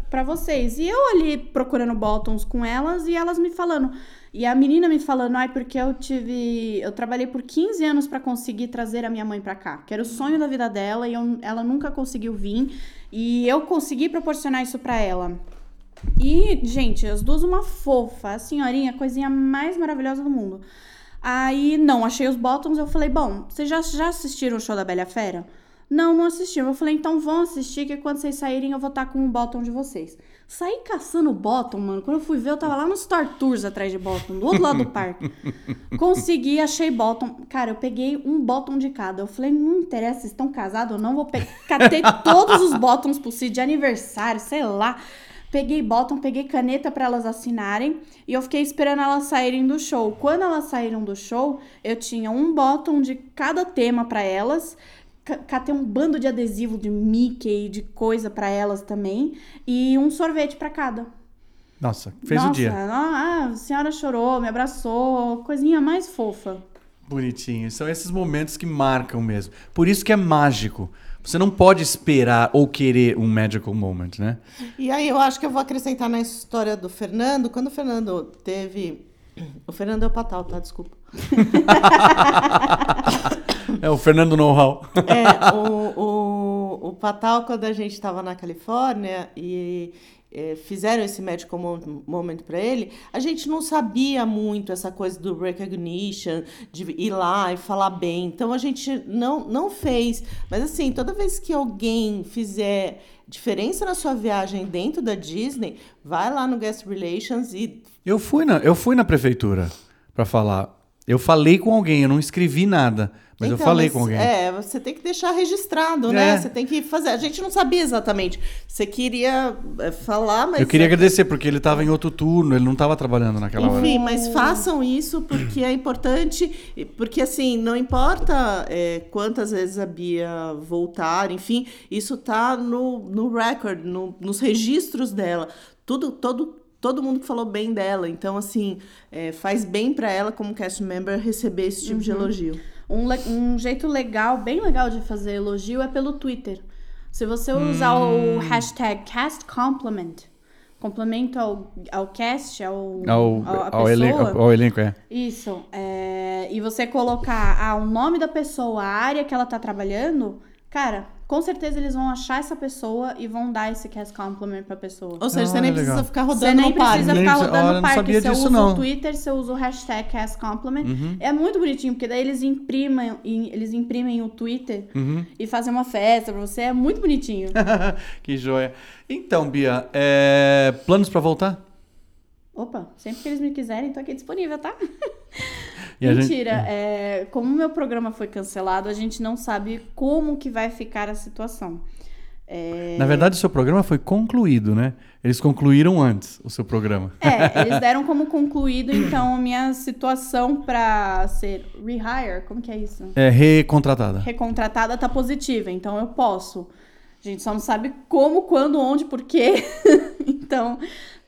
S3: para vocês. E eu ali procurando bottoms com elas e elas me falando. E a menina me falando, ai, porque eu tive. Eu trabalhei por 15 anos para conseguir trazer a minha mãe para cá, que era o sonho da vida dela e eu, ela nunca conseguiu vir. E eu consegui proporcionar isso para ela. E, gente, as duas uma fofa, a senhorinha, a coisinha mais maravilhosa do mundo. Aí, não, achei os bottoms, eu falei, bom, vocês já, já assistiram o show da Bela Fera? Não, não assistiu. Eu falei, então vão assistir, que quando vocês saírem eu vou estar com o bottom de vocês. Saí caçando o bottom, mano. Quando eu fui ver, eu tava lá no Star Tours atrás de bottom, do outro lado do parque. Consegui, achei bottom. Cara, eu peguei um bottom de cada. Eu falei, não interessa, estão casados ou não, vou pegar. Catei todos os bottoms possíveis de aniversário, sei lá. Peguei bottom, peguei caneta para elas assinarem e eu fiquei esperando elas saírem do show. Quando elas saíram do show, eu tinha um bottom de cada tema para elas catei um bando de adesivo de Mickey, de coisa para elas também, e um sorvete para cada.
S1: Nossa, fez Nossa, o dia.
S3: Ah, a senhora chorou, me abraçou, coisinha mais fofa.
S1: Bonitinho. São esses momentos que marcam mesmo. Por isso que é mágico. Você não pode esperar ou querer um magical moment, né?
S2: E aí eu acho que eu vou acrescentar na história do Fernando. Quando o Fernando teve. O Fernando é o Patal, tá? Desculpa.
S1: É o Fernando Know-how.
S2: É, o, o, o Patal, quando a gente estava na Califórnia, e é, fizeram esse medical moment para ele, a gente não sabia muito essa coisa do recognition, de ir lá e falar bem. Então a gente não, não fez. Mas assim, toda vez que alguém fizer diferença na sua viagem dentro da Disney, vai lá no Guest Relations e.
S1: Eu fui na, eu fui na prefeitura para falar. Eu falei com alguém, eu não escrevi nada. Mas então, eu falei mas, com alguém.
S2: É, você tem que deixar registrado, é. né? Você tem que fazer. A gente não sabia exatamente. Você queria é, falar, mas.
S1: Eu queria agradecer, porque ele estava em outro turno, ele não estava trabalhando naquela
S2: Enfim,
S1: hora.
S2: Enfim, mas façam isso porque é importante. Porque, assim, não importa é, quantas vezes a Bia voltar, enfim, isso tá no, no record, no, nos registros dela. Tudo, todo todo mundo que falou bem dela. Então, assim, é, faz bem para ela, como cast member, receber esse tipo uhum. de elogio.
S3: Um, um jeito legal, bem legal de fazer elogio é pelo Twitter. Se você usar hum. o hashtag castcompliment, complemento ao, ao cast, ao,
S1: ao, ao, ao, elenco, ao elenco, é.
S3: Isso. É, e você colocar ah, o nome da pessoa, a área que ela tá trabalhando, cara, com certeza eles vão achar essa pessoa e vão dar esse cast compliment pra pessoa.
S2: Ou seja, ah, você nem legal. precisa ficar rodando no parque. Você nem
S3: precisa ficar rodando Olha, no parque. Você usa não. o Twitter, você usa o hashtag cast compliment. Uhum. É muito bonitinho, porque daí eles imprimem, eles imprimem o Twitter uhum. e fazem uma festa pra você. É muito bonitinho.
S1: que joia. Então, Bia, é... planos pra voltar?
S3: Opa, sempre que eles me quiserem, tô aqui disponível, tá? Mentira, gente... é, como o meu programa foi cancelado, a gente não sabe como que vai ficar a situação.
S1: É... Na verdade, o seu programa foi concluído, né? Eles concluíram antes o seu programa.
S3: É, eles deram como concluído, então, a minha situação para ser rehire, como que é isso?
S1: É, recontratada.
S3: Recontratada tá positiva, então eu posso. A gente só não sabe como, quando, onde, por quê. então,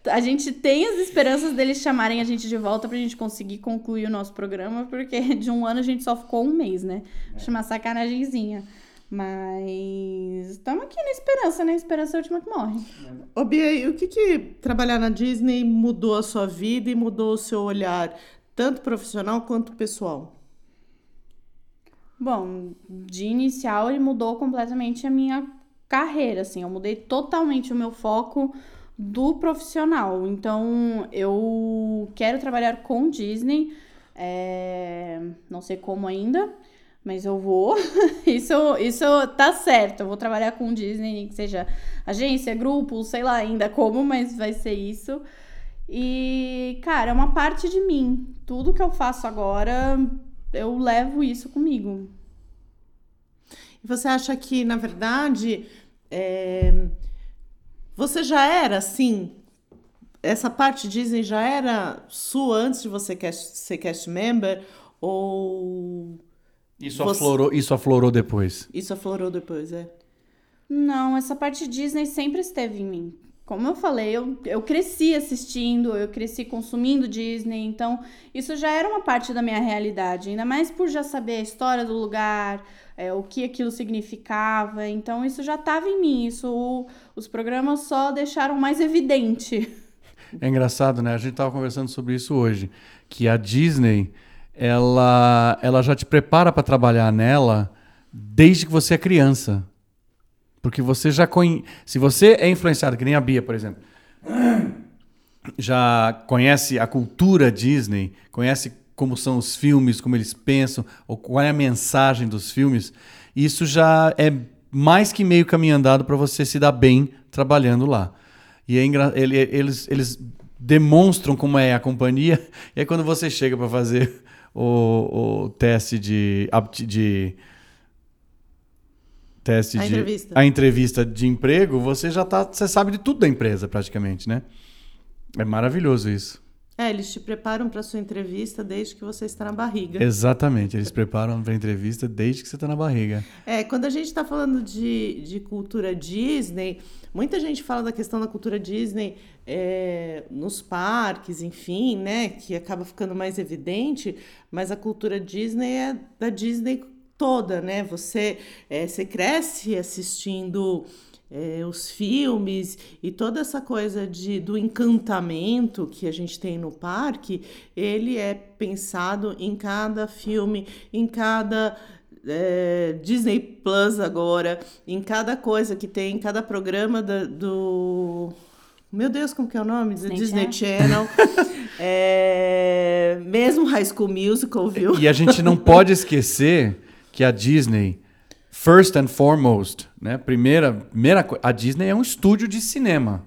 S3: a gente tem as esperanças deles chamarem a gente de volta pra gente conseguir concluir o nosso programa, porque de um ano a gente só ficou um mês, né? É. Chama sacanagemzinha. Mas estamos aqui na esperança, né? Esperança é a última que morre.
S2: Ô, Bia, e o que, que trabalhar na Disney mudou a sua vida e mudou o seu olhar, tanto profissional quanto pessoal?
S3: Bom, de inicial ele mudou completamente a minha carreira, assim. Eu mudei totalmente o meu foco do profissional. Então, eu quero trabalhar com Disney. É... Não sei como ainda, mas eu vou. isso, isso tá certo. Eu vou trabalhar com Disney, que seja agência, grupo, sei lá ainda como, mas vai ser isso. E, cara, é uma parte de mim. Tudo que eu faço agora, eu levo isso comigo.
S2: E você acha que, na verdade, é você já era assim? Essa parte Disney já era sua antes de você ser cast member? Ou.
S1: Isso, você... aflorou, isso aflorou depois?
S2: Isso aflorou depois, é.
S3: Não, essa parte Disney sempre esteve em mim. Como eu falei, eu, eu cresci assistindo, eu cresci consumindo Disney, então isso já era uma parte da minha realidade, ainda mais por já saber a história do lugar, é, o que aquilo significava. Então isso já estava em mim, isso os programas só deixaram mais evidente.
S1: É engraçado, né? A gente estava conversando sobre isso hoje, que a Disney ela, ela já te prepara para trabalhar nela desde que você é criança. Porque você já conhece. Se você é influenciado, que nem a Bia, por exemplo, já conhece a cultura Disney, conhece como são os filmes, como eles pensam, ou qual é a mensagem dos filmes, isso já é mais que meio caminho andado para você se dar bem trabalhando lá. E é engra... eles, eles demonstram como é a companhia, e aí quando você chega para fazer o, o, teste de, de teste
S2: a
S1: de
S2: entrevista.
S1: a entrevista de emprego, você já tá, você sabe de tudo da empresa praticamente, né? É maravilhoso isso.
S2: É, eles te preparam para sua entrevista desde que você está na barriga.
S1: Exatamente, eles preparam para a entrevista desde que você está na barriga.
S2: É, quando a gente está falando de, de cultura Disney, muita gente fala da questão da cultura Disney é, nos parques, enfim, né, que acaba ficando mais evidente, mas a cultura Disney é da Disney toda, né? Você, é, você cresce assistindo é, os filmes e toda essa coisa de, do encantamento que a gente tem no parque, ele é pensado em cada filme, em cada é, Disney Plus agora, em cada coisa que tem, em cada programa da, do Meu Deus, como que é o nome?
S3: Disney
S2: Disney Channel. É, mesmo High School Musical, viu?
S1: E a gente não pode esquecer que a Disney, first and foremost, né? Primeira, primeira a Disney é um estúdio de cinema.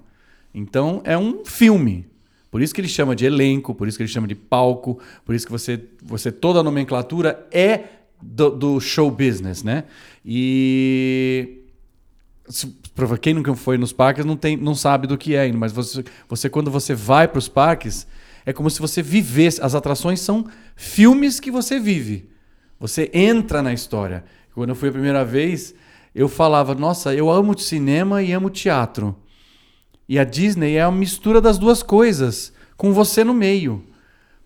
S1: Então é um filme. Por isso que ele chama de elenco, por isso que ele chama de palco, por isso que você, você toda a nomenclatura é do, do show business, né? E pra quem nunca foi nos parques não, tem, não sabe do que é ainda, mas você, você quando você vai para os parques, é como se você vivesse. As atrações são filmes que você vive. Você entra na história. Quando eu fui a primeira vez, eu falava: Nossa, eu amo cinema e amo teatro. E a Disney é a mistura das duas coisas, com você no meio.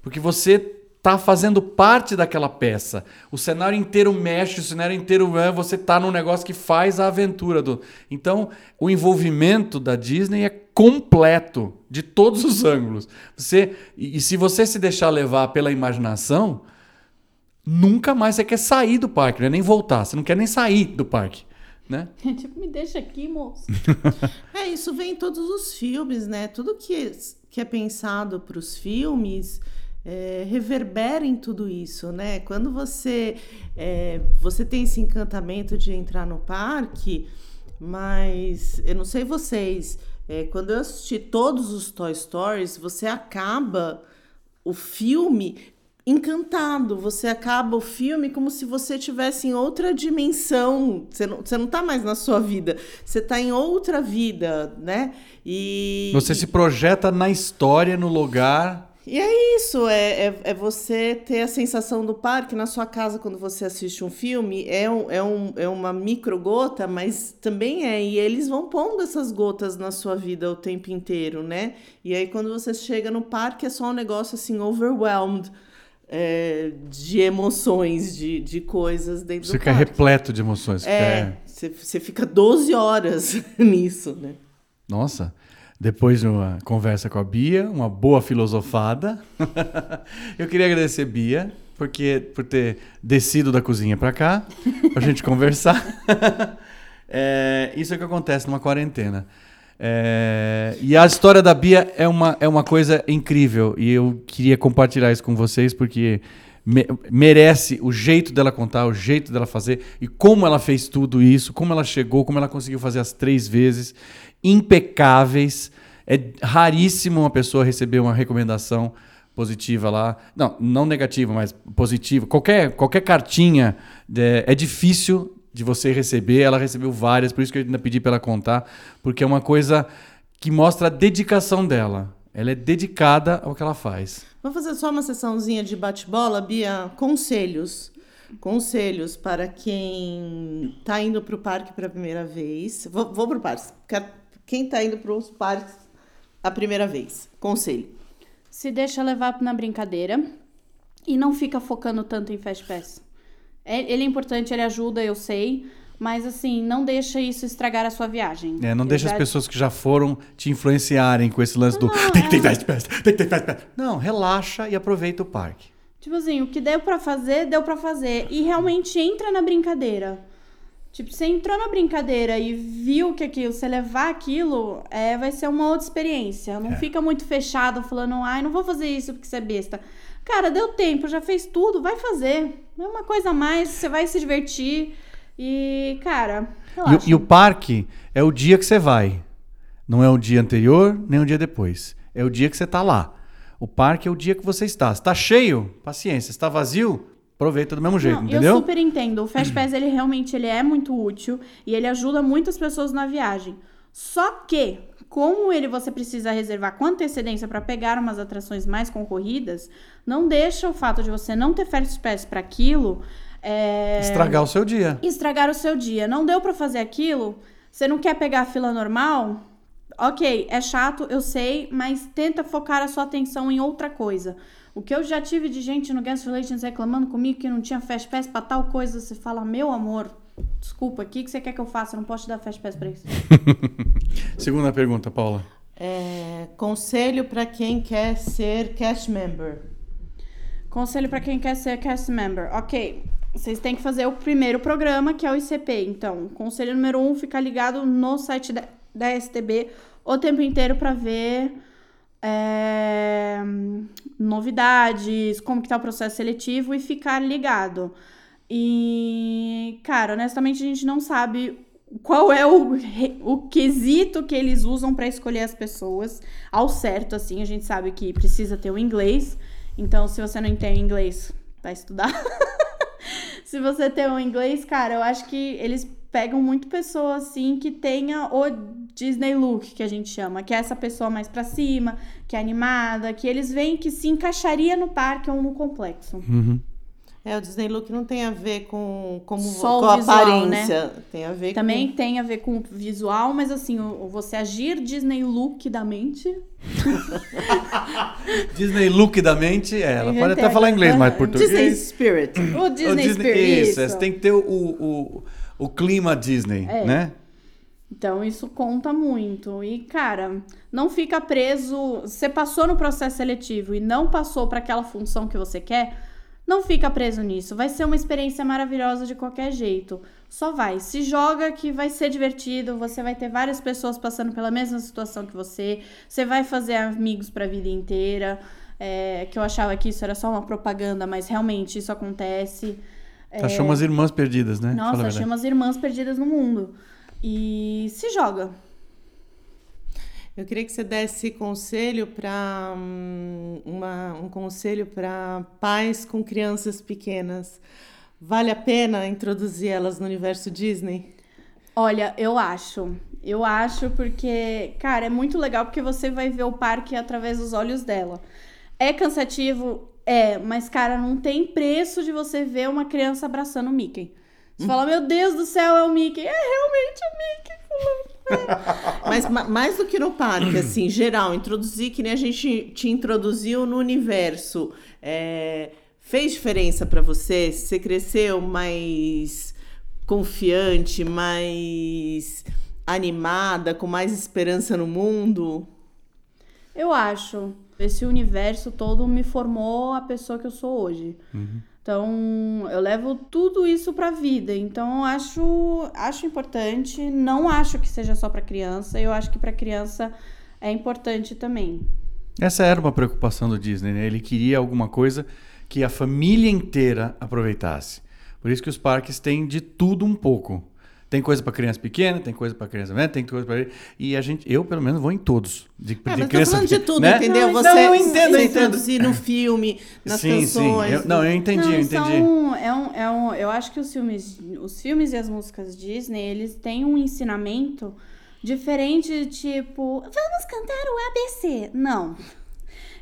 S1: Porque você tá fazendo parte daquela peça. O cenário inteiro mexe, o cenário inteiro é, você tá num negócio que faz a aventura do. Então, o envolvimento da Disney é completo de todos os ângulos. Você e, e se você se deixar levar pela imaginação, nunca mais você quer sair do parque, é nem voltar, você não quer nem sair do parque, né?
S3: tipo, me deixa aqui, moço.
S2: É, isso vem em todos os filmes, né? Tudo que, que é pensado para os filmes é, reverbera em tudo isso, né? Quando você, é, você tem esse encantamento de entrar no parque, mas eu não sei vocês, é, quando eu assisti todos os Toy Stories, você acaba o filme encantado. Você acaba o filme como se você tivesse em outra dimensão. Você não, você não tá mais na sua vida, você tá em outra vida, né? E
S1: Você se projeta na história, no lugar.
S2: e é isso, é, é, é você ter a sensação do parque na sua casa quando você assiste um filme. É, um, é, um, é uma micro gota, mas também é. E eles vão pondo essas gotas na sua vida o tempo inteiro, né? E aí quando você chega no parque é só um negócio assim, overwhelmed. É, de emoções, de, de coisas dentro
S1: Você
S2: do
S1: fica
S2: parque.
S1: repleto de emoções. fica-
S2: É, você, você fica 12 horas nisso, né?
S1: Nossa, depois de uma conversa com a Bia, uma boa filosofada. eu queria agradecer Bia porque por ter descido da cozinha para cá pra gente conversar. É, isso é o que acontece numa quarentena. É, e a história da Bia é uma, é uma coisa incrível e eu queria compartilhar isso com vocês porque me- merece o jeito dela contar, o jeito dela fazer e como ela fez tudo isso, como ela chegou, como ela conseguiu fazer as três vezes, impecáveis. É raríssimo uma pessoa receber uma recomendação positiva lá. Não, não negativa, mas positiva. Qualquer, qualquer cartinha é, é difícil de você receber. Ela recebeu várias, por isso que eu ainda pedi para ela contar, porque é uma coisa que mostra a dedicação dela. Ela é dedicada ao que ela faz.
S2: Vamos fazer só uma sessãozinha de bate-bola, Bia? Conselhos. Conselhos para quem está indo para o parque pela primeira vez. Vou, vou para o parque. Quem está indo para os parques a primeira vez? Conselho.
S3: Se deixa levar na brincadeira e não fica focando tanto em Fast Pass. É- Ele é importante, ele ajuda, eu sei, mas assim, não deixa isso estragar a sua viagem.
S1: É, não deixa as pessoas que já foram te influenciarem com esse lance do tem que ter fast pass, tem que ter fast pass. Não, relaxa e aproveita o parque.
S3: Tipo assim, o que deu pra fazer, deu pra fazer. E realmente entra na brincadeira. Tipo, você entrou na brincadeira e viu que aquilo, você levar aquilo, é, vai ser uma outra experiência. Não
S1: É.
S3: fica muito fechado falando, ai, não vou fazer isso porque você é besta. Cara, deu tempo, já fez tudo, vai fazer. É uma coisa a mais, você vai se divertir. E, cara, relaxa.
S1: E, e o parque é o dia que você vai. Não é o dia anterior, nem o dia depois. É o dia que você está lá. O parque é o dia que você está. Se está cheio, paciência. Se está vazio, aproveita do mesmo jeito,
S3: Não,
S1: entendeu?
S3: Eu super entendo. O Fast Pass, ele realmente ele é muito útil e ele ajuda muitas pessoas na viagem. Só que, como ele você precisa reservar com antecedência para pegar umas atrações mais concorridas, não deixa o fato de você não ter Fast Pass para aquilo é,
S1: Estragar o seu dia.
S3: estragar o seu dia. Não deu para fazer aquilo? Você não quer pegar a fila normal? Ok, é chato, eu sei, mas tenta focar a sua atenção em outra coisa. O que eu já tive de gente no Guest Relations reclamando comigo que não tinha Fast Pass pra tal coisa, você fala, meu amor, desculpa, o que, que você quer que eu faça? Eu não posso te dar Fast Pass pra isso.
S1: Segunda pergunta, Paula.
S2: É, conselho para quem quer ser cast member.
S3: Conselho pra quem quer ser cast member. Ok, vocês têm que fazer o primeiro programa, que é o ICP. Então, conselho número um, ficar ligado no site da, da STB o tempo inteiro para ver é, novidades, como que tá o processo seletivo e ficar ligado. E, cara, honestamente a gente não sabe qual é o, o quesito que eles usam para escolher as pessoas ao certo, assim. A gente sabe que precisa ter o inglês. Então, se você não entende inglês, vai estudar. se você tem o inglês, cara, eu acho que eles pegam muito pessoa assim que tenha o Disney look que a gente chama, que é essa pessoa mais para cima, que é animada, que eles veem que se encaixaria no parque ou no complexo.
S1: Uhum.
S2: É, o Disney Look não tem a ver com, como,
S3: Só
S2: com
S3: o
S2: a
S3: visual,
S2: aparência. Tem a ver
S3: Também
S2: com...
S3: tem a ver com o visual, mas assim, o, o você agir Disney look da mente.
S1: Disney look da mente, é, ela
S3: Eu
S1: pode até falar inglês, mas português.
S2: Disney Spirit.
S3: O
S1: O
S3: Disney, Spirit.
S1: Isso, é, você tem que ter o, o, o clima Disney,
S3: É.
S1: né?
S3: Então, isso conta muito. E, cara, não fica preso. Você passou no processo seletivo e não passou para aquela função que você quer, não fica preso nisso. Vai ser uma experiência maravilhosa de qualquer jeito. Só vai. Se joga que vai ser divertido. Você vai ter várias pessoas passando pela mesma situação que você. Você vai fazer amigos para a vida inteira. É, que eu achava que isso era só uma propaganda, mas realmente isso acontece.
S1: Tá achou umas irmãs perdidas, né?
S3: Nossa, achei umas irmãs perdidas no mundo. E se joga.
S2: Eu queria que você desse conselho para uma um conselho para pais com crianças pequenas. Vale a pena introduzir elas no universo Disney?
S3: Olha, eu acho. Eu acho porque, cara, é muito legal porque você vai ver o parque através dos olhos dela. É cansativo? É, mas, cara, não tem preço de você ver uma criança abraçando o Mickey. Você fala, meu Deus do céu, é o Mickey. É realmente o Mickey.
S2: Mas ma- mais do que no parque, assim, geral, introduzir que nem a gente te introduziu no universo. é, fez diferença para você? Você cresceu mais confiante, mais animada, com mais esperança no mundo?
S3: Eu acho. Esse universo todo me formou a pessoa que eu sou hoje. Então, eu levo tudo isso pra vida. Então, acho, acho importante. Não acho que seja só pra criança. Eu acho que pra criança é importante também.
S1: Essa era uma preocupação do Disney, né? Ele queria alguma coisa que a família inteira aproveitasse. Por isso que os parques têm de tudo um pouco. Tem coisa para criança pequena, tem coisa para criança média, tem coisa para e a gente, eu pelo menos vou em todos. De,
S2: É,
S1: de
S2: mas tô
S1: criança
S2: falando de
S1: pequena,
S2: tudo,
S1: né?
S2: entendeu?
S1: Não,
S2: Você,
S1: eu entendo, eu
S2: você
S1: entendo.
S2: no filme, nas
S1: sim,
S2: canções.
S1: sim. Eu, não, eu entendi,
S3: Não,
S1: eu entendi.
S3: são- é um, é um, eu acho que os filmes, os filmes e as músicas Disney, eles têm um ensinamento diferente, tipo, vamos cantar o ABC. Não.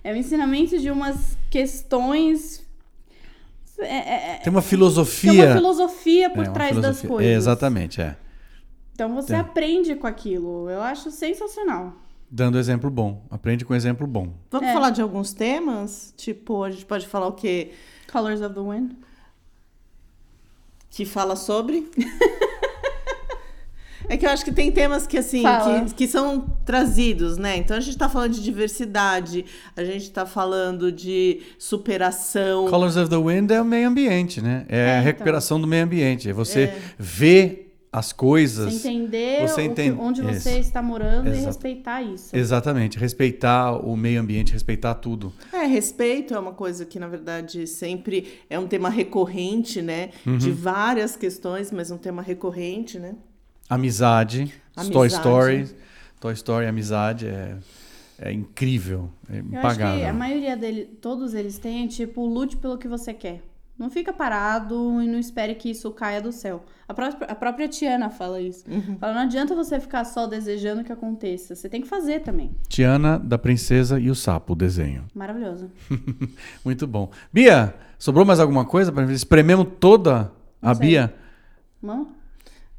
S3: É o ensinamento de umas questões. É, é- é-
S1: Tem uma filosofia.
S3: tem uma filosofia por
S1: É, uma
S3: trás das
S1: filosofia.
S3: coisas.
S1: É, exatamente, é.
S3: Então você
S1: Tem.
S3: aprende com aquilo. Eu acho sensacional.
S1: Dando exemplo bom. Aprende com exemplo bom.
S2: Vamos
S3: É.
S2: falar de alguns temas? Tipo, a gente pode falar o quê?
S3: Colors of the Wind.
S2: Que fala sobre? É que eu acho que tem temas que, assim, que, que são trazidos, né? Então a gente tá falando de diversidade, a gente tá falando de superação.
S1: Colors of the Wind é o meio ambiente, né? É,
S3: É,
S1: a
S3: então.
S1: recuperação do meio ambiente. É você ver as coisas.
S3: Você entender
S1: Você
S3: o que-
S1: entende-
S3: onde você
S1: Isso.
S3: está morando e respeitar isso.
S1: Exatamente. Respeitar o meio ambiente, respeitar tudo.
S2: É, respeito é uma coisa que, na verdade, sempre é um tema recorrente, né?
S1: Uhum.
S2: De várias questões, mas um tema recorrente, né?
S1: Amizade,
S2: Amizade.
S1: Toy Story. Toy Story, amizade é, é incrível. É
S3: Eu acho que
S1: impagável.
S3: a maioria dele, todos eles têm, tipo, lute pelo que você quer. Não fica parado e não espere que isso caia do céu. A própria, a própria Tiana fala isso.
S1: Uhum.
S3: Fala, não adianta você ficar só desejando que aconteça. Você tem que fazer também.
S1: Tiana da Princesa e o Sapo, o desenho.
S3: Maravilhoso.
S1: Muito bom. Bia, sobrou mais alguma coisa? para Esprememos toda a. Bia?
S3: Vamos?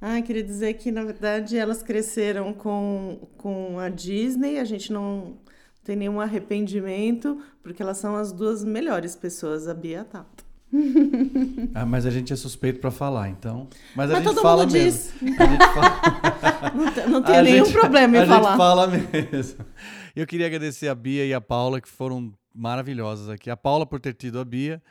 S2: Ah, queria dizer que, na verdade, elas cresceram com, com a Disney. A gente não tem nenhum arrependimento, porque elas são as duas melhores pessoas, a Bia e a Tata.
S1: Ah, mas a gente é suspeito para falar, então. Mas a
S2: Mas
S1: gente
S2: todo
S1: fala mesmo. A gente fala.
S2: Não, te- não
S1: A
S2: nenhum
S1: gente-
S2: problema em
S1: a
S2: falar.
S1: gente fala mesmo. Eu queria agradecer a Bia e a Paula, que foram maravilhosas aqui. A Paula por ter tido a Bia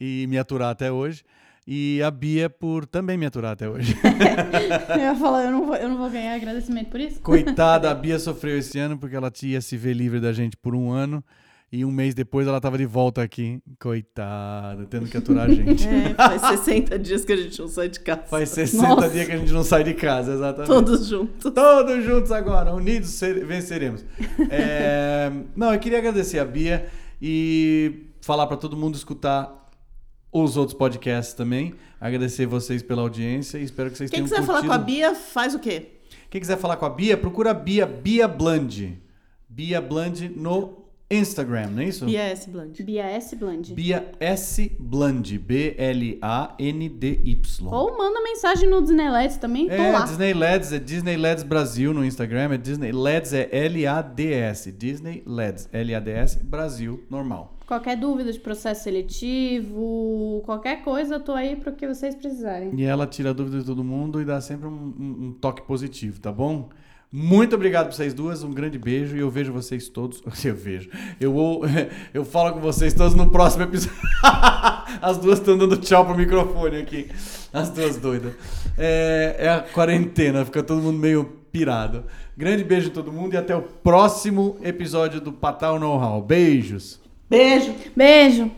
S1: e me aturar até hoje. E a Bia por também me aturar até hoje.
S3: eu ia falar, eu não, vou, eu não vou ganhar agradecimento por isso?
S1: Coitada, a Bia sofreu esse ano porque ela tinha se ver livre da gente por um ano. E um mês depois ela tava de volta aqui. Coitada, tendo que aturar a gente.
S2: É, faz 60 dias que a gente não sai de casa.
S1: Faz 60
S3: Nossa.
S1: dias que a gente não sai de casa, exatamente.
S2: Todos juntos.
S1: Todos juntos agora, unidos venceremos. É, Não, eu queria agradecer a Bia e falar para todo mundo escutar os outros podcasts também. Agradecer vocês pela audiência e espero que vocês
S2: Quem
S1: tenham
S2: quiser falar
S1: curtido.
S2: com a Bia, faz o quê?
S1: Quem quiser falar com a Bia, procura a Bia, Bia Bland. Bia Bland no Instagram, não é isso?
S2: Yes, Blunt.
S3: Bia S. Bland.
S1: Bia S. Bland, B-L-A-N-D-Y.
S3: Ou manda mensagem no Disney Let's também, tô
S1: É,
S3: lá.
S1: Disney LEDs, é Disney LEDs Brasil no Instagram, é Disney LEDs é L-A-D-S, Disney LEDs, L-A-D-S, Brasil, normal.
S3: Qualquer dúvida de processo seletivo, qualquer coisa, eu tô aí pro que vocês precisarem.
S1: E ela tira a dúvida de todo mundo e dá sempre um, um- toque positivo, tá bom? Muito obrigado pra vocês duas, um grande beijo e eu vejo vocês todos. Eu vejo. Eu vou. Eu falo com vocês todos no próximo episódio. As duas estão dando tchau pro microfone aqui. As duas doidas. É, é a quarentena, fica todo mundo meio pirado. Grande beijo em todo mundo e até o próximo episódio do Patal Know-How. Beijos!
S2: Beijo!
S3: Beijo!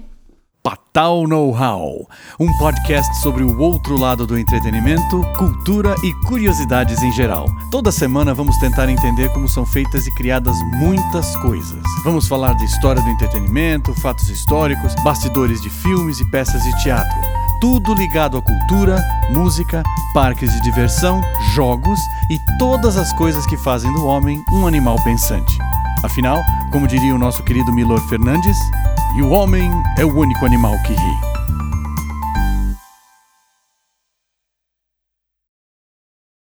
S1: Patal Know-How, um podcast sobre o outro lado do entretenimento, cultura e curiosidades em geral. Toda semana vamos tentar entender como são feitas e criadas muitas coisas. Vamos falar de história do entretenimento, fatos históricos, bastidores de filmes e peças de teatro. Tudo ligado à cultura, música, parques de diversão, jogos e todas as coisas que fazem do homem um animal pensante. Afinal, como diria o nosso querido Milor Fernandes, e o homem é o único animal que ri.